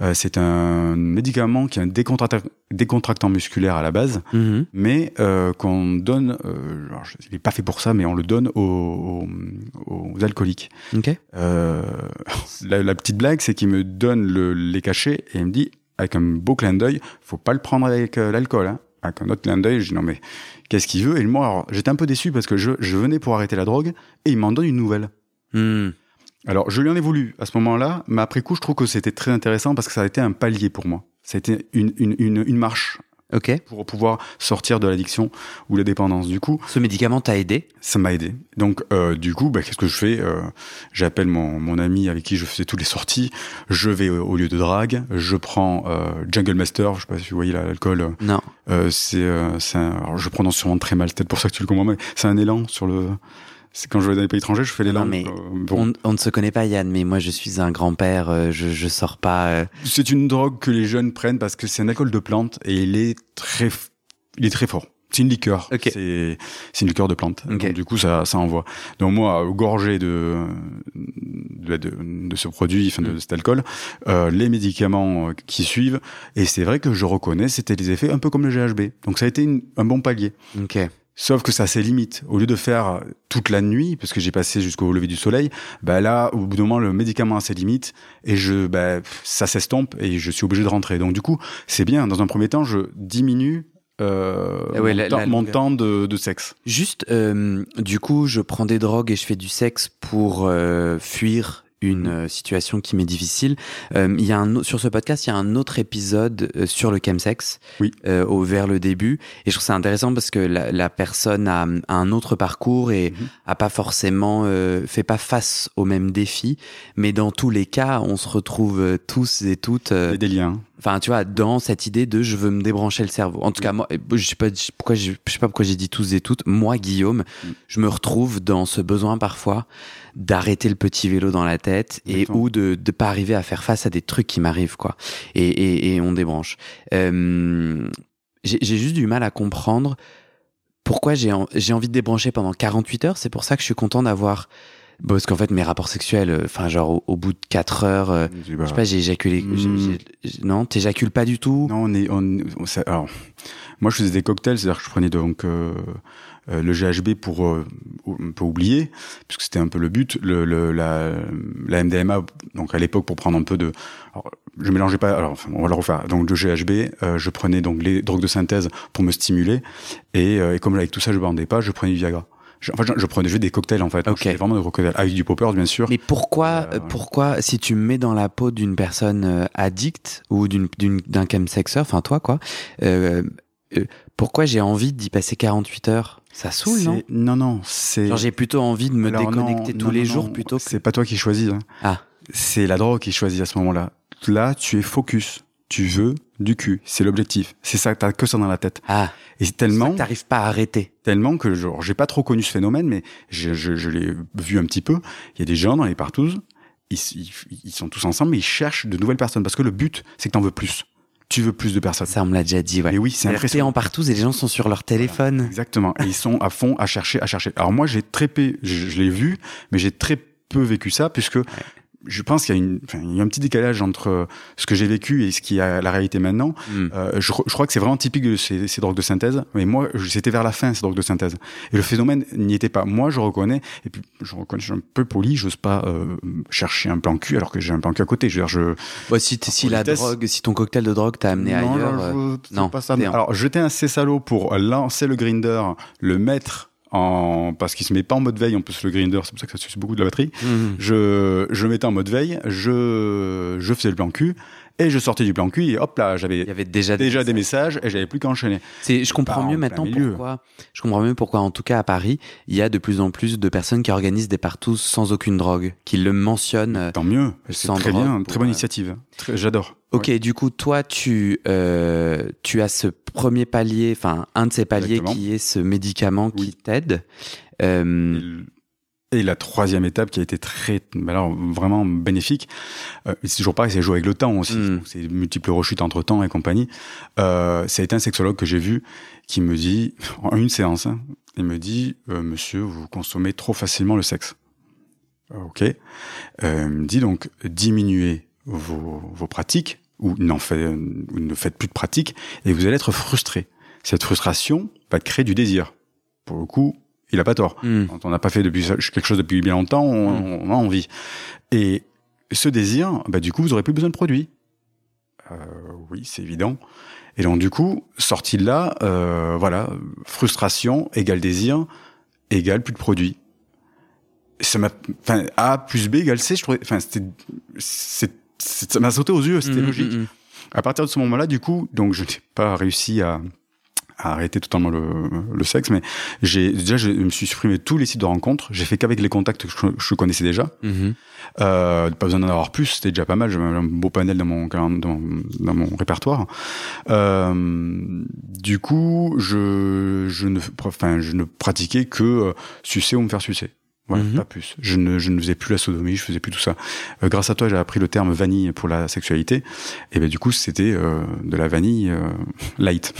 Euh, c'est un médicament qui est un décontracta- décontractant musculaire à la base, Mhm. mais euh, qu'on donne. Euh, alors, je- il n'est pas fait pour ça, mais on le donne aux, aux- aux alcooliques. Ok. Euh, [laughs] la, la petite blague, c'est qu'il me donne le, les cachets et il me dit, avec un beau clin d'œil, faut pas le prendre avec euh, l'alcool. Hein. Avec un autre clin d'œil, je dis non mais qu'est-ce qu'il veut? Et moi, alors, j'étais un peu déçu parce que je, je venais pour arrêter la drogue et il m'en donne une nouvelle. Hmm. Alors, je lui en ai voulu à ce moment-là, mais après coup, je trouve que c'était très intéressant parce que ça a été un palier pour moi. Ça a été une, une, une, une marche Ok. pour pouvoir sortir de l'addiction ou la dépendance. Du coup, Ce médicament t'a aidé? ça m'a aidé. Donc, euh, du coup, bah, qu'est-ce que je fais? Euh, J'appelle mon, mon ami avec qui je faisais toutes les sorties. Je vais au, au lieu de drague. Je prends euh, Jungle Master. Je sais pas si vous voyez l'alcool. Non. Euh, c'est, euh, c'est un- alors je prononce sûrement très mal. C'est peut-être pour ça que tu le comprends. Mais c'est un élan sur le. C'est quand je vais dans les pays étrangers, je fais l'élan. Non, mais Euh, bon. On, on ne se connaît pas, Yann, mais moi je suis un grand-père, euh, je, je sors pas. euh, C'est une drogue que les jeunes prennent parce que c'est un alcool de plante et il est très, il est très fort. C'est une liqueur. C'est, c'est une liqueur de plante. Donc, du coup, ça, ça envoie. Donc moi, gorgé de, de, de, de ce produit, enfin, de Mm. cet alcool, euh, les médicaments qui suivent, et c'est vrai que je reconnais, c'était des effets un peu comme le GHB. Donc ça a été une- un bon palier. Sauf que ça a ses limites. Au lieu de faire toute la nuit, parce que j'ai passé jusqu'au lever du soleil, bah là, au bout d'un moment, le médicament a ses limites et je, bah, ça s'estompe et je suis obligé de rentrer. Donc du coup, c'est bien. Dans un premier temps, je diminue euh, Ah ouais, mon, la- temps, la mon temps de, de sexe. Juste, euh, du coup, je prends des drogues et je fais du sexe pour euh, fuir une Mhm. euh, situation qui m'est difficile. Euh, Il y a un, sur ce podcast, il y a un autre épisode euh, sur le chemsex, Oui. euh, au vers le début, et je trouve ça intéressant parce que la, la personne a, a un autre parcours et Mhm. a pas forcément euh, fait pas face aux mêmes défis, mais dans tous les cas, on se retrouve euh, tous et toutes. Il y a des liens. Enfin, tu vois, dans cette idée de je veux me débrancher le cerveau. En tout cas, moi, je sais pas pourquoi, je je sais pas pourquoi j'ai dit tous et toutes. Moi, Guillaume, Mm. je me retrouve dans ce besoin parfois d'arrêter le petit vélo dans la tête et Exactement. ou de de pas arriver à faire face à des trucs qui m'arrivent quoi. Et, et, et on débranche. Euh, j'ai juste du mal à comprendre pourquoi j'ai en- j'ai envie de débrancher pendant 48 heures. C'est pour ça que je suis content d'avoir parce qu'en fait mes rapports sexuels, euh, enfin genre au, au bout de 4 heures. euh, Je bah, je sais pas, j'ai éjaculé. Hmm. non, t'éjacules pas du tout? Non, on est, on, on- ça- alors, moi, je faisais des cocktails, c'est-à-dire que je prenais donc euh, euh, le GHB pour euh, un peu oublier, puisque c'était un peu le but. Le, le- la, la MDMA, donc à l'époque, pour prendre un peu de, alors, je mélangeais pas. Alors, enfin, on va le refaire. Donc le GHB, euh, je prenais donc les drogues de synthèse pour me stimuler, et, euh, et comme avec tout ça, je bandais pas, je prenais du Viagra. Je, enfin, je, je prenais juste des cocktails en fait. Ok. Je faisais vraiment des cocktails avec du popper bien sûr. Mais pourquoi, Euh, euh, pourquoi, si tu me mets dans la peau d'une personne euh, addicte ou d'une, d'un chemsexer, enfin toi quoi, euh, euh, pourquoi j'ai envie d'y passer 48 heures? Ça saoule, non? Non non, c'est. J'ai plutôt envie de me Alors, non, déconnecter tous non, les non, jours plutôt que... C'est pas toi qui choisis. hein. Ah, C'est la drogue qui choisit à ce moment-là. Là, tu es focus. Tu veux du cul. C'est l'objectif. C'est ça. T'as que ça dans la tête. ah Et c'est tellement. t'arrives pas à arrêter. tellement que genre j'ai pas trop connu ce phénomène, mais je, je, je l'ai vu un petit peu. Il y a des gens dans les partouzes, ils, ils, ils sont tous ensemble, mais ils cherchent de nouvelles personnes parce que le but, c'est que t'en veux plus. Tu veux plus de personnes. Ça, on me l'a déjà dit, ouais. Mais oui, c'est impressionnant. en partout et les gens sont sur leur téléphone. Exactement. Et ils sont à fond à chercher, à chercher. Alors moi, j'ai très peu, je, je l'ai vu, mais j'ai très peu vécu ça puisque je pense qu'il y a une, enfin, il y a un petit décalage entre euh, ce que j'ai vécu et ce qui est la réalité maintenant. Hmm. Euh, je, je crois que c'est vraiment typique de ces, ces drogues de synthèse. Mais moi, c'était vers la fin ces drogues de synthèse. Et le phénomène n'y était pas. Moi, je reconnais. Et puis, je reconnais, je suis un peu poli. J'ose pas euh, chercher un plan cul alors que j'ai un plan cul à côté. Je veux dire, je. Bon, si, la drogue, si ton cocktail de drogue t'a amené non, ailleurs, non, euh, je- c'est non, pas ça. Alors, j'étais assez salaud pour lancer le grinder, le mettre en parce qu'il se met pas en mode veille. En plus, le grinder, c'est pour ça que ça suce beaucoup de la batterie. Mhm. Je, je mettais en mode veille. Je, je faisais le plan cul et je sortais du plan cul et hop là, j'avais il y avait déjà, déjà des messages et j'avais plus qu'à enchaîner. C'est, je comprends Bah, mieux maintenant pourquoi. Je comprends mieux pourquoi, en tout cas à Paris, il y a de plus en plus de personnes qui organisent des partous sans aucune drogue, qui le mentionnent. euh, Tant mieux, c'est Sans très bien, pour, très bonne euh, initiative. Très- J'adore. Ok, du coup, toi, tu, euh, tu as ce premier palier, enfin, un de ces paliers Exactement. qui est ce médicament qui t'aide. Euh, Et la troisième étape qui a été très, bah alors vraiment bénéfique, euh, c'est toujours pareil, c'est jouer avec le temps aussi. Mm. Donc, C'est multiples rechutes entre temps et compagnie. Euh, ça a été un sexologue que j'ai vu qui me dit, en une séance, hein, il me dit, euh, monsieur, vous consommez trop facilement le sexe. Euh, Ok. Euh, il me dit donc, diminuez vos, vos pratiques ou, n'en fait, ou ne faites plus de pratiques et vous allez être frustré. Cette frustration va créer du désir. Pour le coup, il a pas tort. hmm. Quand on n'a pas fait depuis quelque chose depuis bien longtemps, on, on a envie. Et ce désir, bah, du coup, vous aurez plus besoin de produits. Euh, oui, c'est évident. Et donc, du coup, sorti de là, euh, voilà, frustration égale désir égale plus de produits. Ça m'a, enfin, A plus B égale C, je trouvais, enfin, c'était, c'est, ça m'a sauté aux yeux, c'était Mhm, logique. À partir de ce moment-là, du coup, donc je n'ai pas réussi à, à arrêter totalement le, le sexe, mais j'ai déjà je me suis supprimé tous les sites de rencontres. J'ai fait qu'avec les contacts que je, je connaissais déjà. Mhm. Euh, pas besoin d'en avoir plus, c'était déjà pas mal. J'avais un beau panel dans mon dans, dans mon répertoire. Euh, du coup, je je ne enfin je ne pratiquais que euh, sucer ou me faire sucer. Voilà, Mhm. pas plus. Je ne, je ne faisais plus la sodomie, je faisais plus tout ça. Euh, grâce à toi, j'ai appris le terme vanille pour la sexualité. Et ben du coup, c'était euh, de la vanille euh, [laughs] light,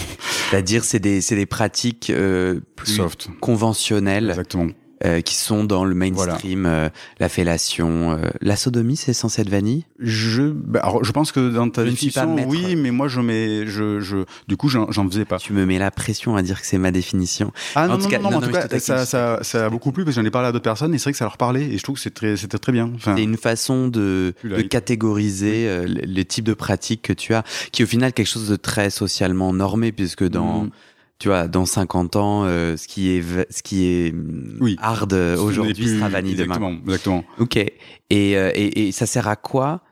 C'est-à-dire, c'est des, c'est des pratiques euh, plus soft. conventionnelles Exactement. Euh, qui sont dans le mainstream, euh, la fellation, euh, la sodomie, c'est censé être vanille? Je, bah, alors, je pense que dans ta Je définition, oui, mais moi, je mets, je, je, du coup, j'en faisais pas. Tu me mets la pression à dire que c'est ma définition. Ah En non, tout non, cas- non, non, en non, tout cas, ça, ça, ça a beaucoup plu parce que j'en ai parlé à d'autres personnes et c'est vrai que ça leur parlait et je trouve que c'est très, c'était très bien. Enfin, C'est une façon de, de catégoriser euh, le, le type de pratique que tu as, qui est au final quelque chose de très socialement normé, puisque dans, Mm. Tu vois, dans 50 ans, euh, ce qui est, ce qui est mm, Oui. hard aujourd'hui sera vanille demain. Exactement. Ok. Et, euh, et, et ça sert à quoi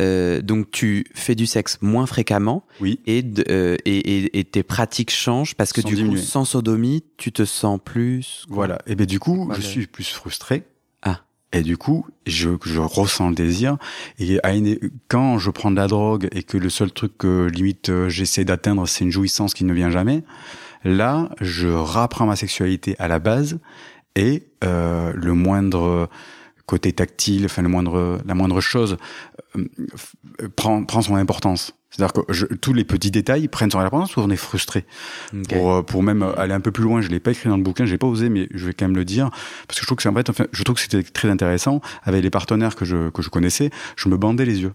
Euh, Donc tu fais du sexe moins fréquemment Oui. et, euh, et, et, et tes pratiques changent parce que Sans du diminuer. coup, sans sodomie, tu te sens plus. quoi Voilà. Et ben du coup, Voilà. je suis plus frustré. Ah. Et du coup, je, je ressens le désir. Et à une- quand je prends de la drogue et que le seul truc que limite j'essaie d'atteindre, c'est une jouissance qui ne vient jamais, là, je rapprends ma sexualité à la base et euh, le moindre côté tactile, enfin le moindre, la moindre chose euh, prend, prend son importance. C'est-à-dire que je- tous les petits détails prennent son importance ou on est frustré pour, euh, pour même aller un peu plus loin. Je l'ai pas écrit dans le bouquin, j'ai pas osé, mais je vais quand même le dire parce que je trouve que c'est en fait, enfin, je trouve que c'était très intéressant avec les partenaires que je que je connaissais. Je me bandais les yeux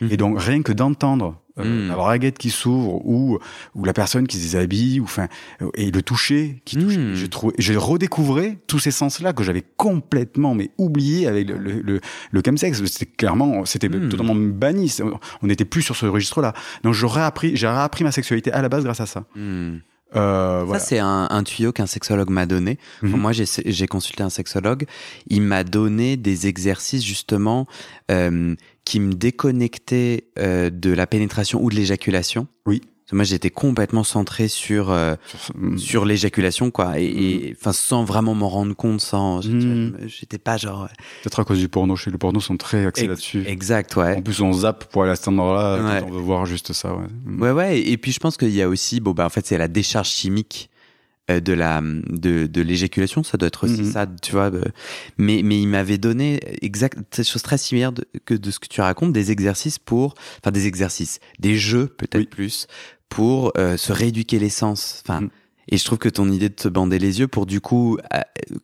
Mhm. et donc rien que d'entendre euh, Mhm. la braguette qui s'ouvre ou ou la personne qui se déshabille ou enfin euh, et le toucher qui touche, Mhm. j'ai trouvé, j'ai redécouvert tous ces sens-là que j'avais complètement mais oublié avec le le, le, le chemsex. C'était clairement, c'était Mhm. totalement banni. On n'était plus sur ce registre-là. Donc j'aurais appris, j'ai réappris ma sexualité à la base grâce à ça. Hmm. Euh, Ça, voilà. c'est un, un tuyau qu'un sexologue m'a donné. Mhm. Moi, j'ai j'ai consulté un sexologue. Il m'a donné des exercices, justement, euh, qui me déconnectaient euh, de la pénétration ou de l'éjaculation. Oui. Moi, j'étais complètement centré sur, euh, Sur ce- sur l'éjaculation, quoi. Et, et, enfin, sans vraiment m'en rendre compte, sans. Mhm. J'étais pas genre. Peut-être à cause du porno. Chez le porno sont très axés là-dessus. Exact, ouais. En plus, on zappe pour aller à cet endroit-là Ouais. on veut voir juste ça. Ouais. Ouais, ouais. Et puis, je pense qu'il y a aussi, bon, bah, en fait, c'est la décharge chimique euh, de la de, de l'éjaculation. Ça doit être aussi Mhm. ça, tu vois. euh, Mais, mais il m'avait donné exact, des choses très similaires de, que de ce que tu racontes, des exercices pour, enfin, des exercices, des jeux peut-être Oui. plus, pour euh, se rééduquer l'essence. Enfin, Mhm. et je trouve que ton idée de te bander les yeux pour, du coup, euh,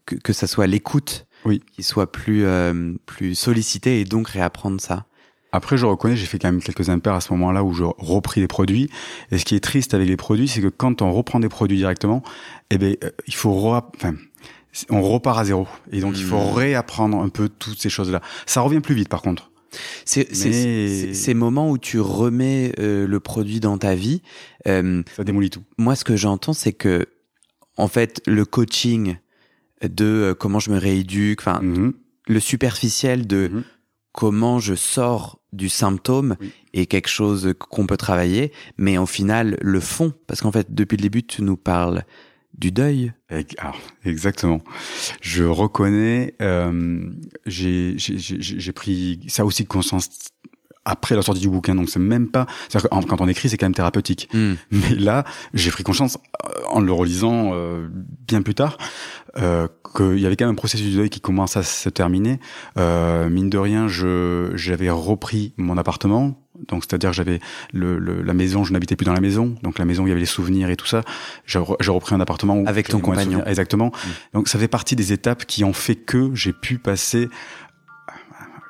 que, que ça soit l'écoute Oui. qui soit plus, euh, plus sollicitée et donc réapprendre ça. Après, je reconnais, j'ai fait quand même quelques impairs à ce moment-là où je repris les produits. Et ce qui est triste avec les produits, c'est que quand on reprend des produits directement, eh ben, euh, il faut re- enfin, on repart à zéro. Et donc, il faut Hmm. réapprendre un peu toutes ces choses-là. Ça revient plus vite, par contre. C'est Mais- ces moments où tu remets euh, le produit dans ta vie. euh, Ça démolit tout. moi, ce que j'entends, c'est que, en fait, le coaching de euh, comment je me rééduque, enfin, Mhm. le superficiel de Mhm. Comment je sors du symptôme Oui. est quelque chose qu'on peut travailler, mais au final, le fond, parce qu'en fait, depuis le début, tu nous parles du deuil. Alors, exactement. Je reconnais, euh, j'ai pris ça aussi de conscience après la sortie du bouquin. Donc c'est même pas, c'est-à-dire que quand on écrit, c'est quand même thérapeutique. Hmm. Mais là, j'ai pris conscience euh, en le relisant euh, bien plus tard euh, qu'il y avait quand même un processus de deuil qui commence à se terminer. Euh, mine de rien, je j'avais repris mon appartement. Donc, c'est-à-dire, j'avais le, le- la maison, je n'habitais plus dans la maison. Donc, la maison, il y avait les souvenirs et tout ça. J'ai re- j'ai repris un appartement où Avec ton compagnon. Exactement. Donc, ça fait partie des étapes qui ont fait que j'ai pu passer.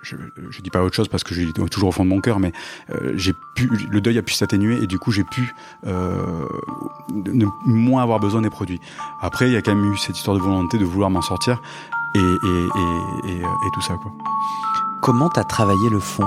Je, je dis pas autre chose parce que j'ai toujours au fond de mon cœur, mais euh, j'ai pu, le deuil a pu s'atténuer et du coup j'ai pu euh, ne moins avoir besoin des produits. Après, il y a quand même eu cette histoire de volonté de vouloir m'en sortir et, et, et, et, et tout ça quoi. Comment t'as travaillé le fond?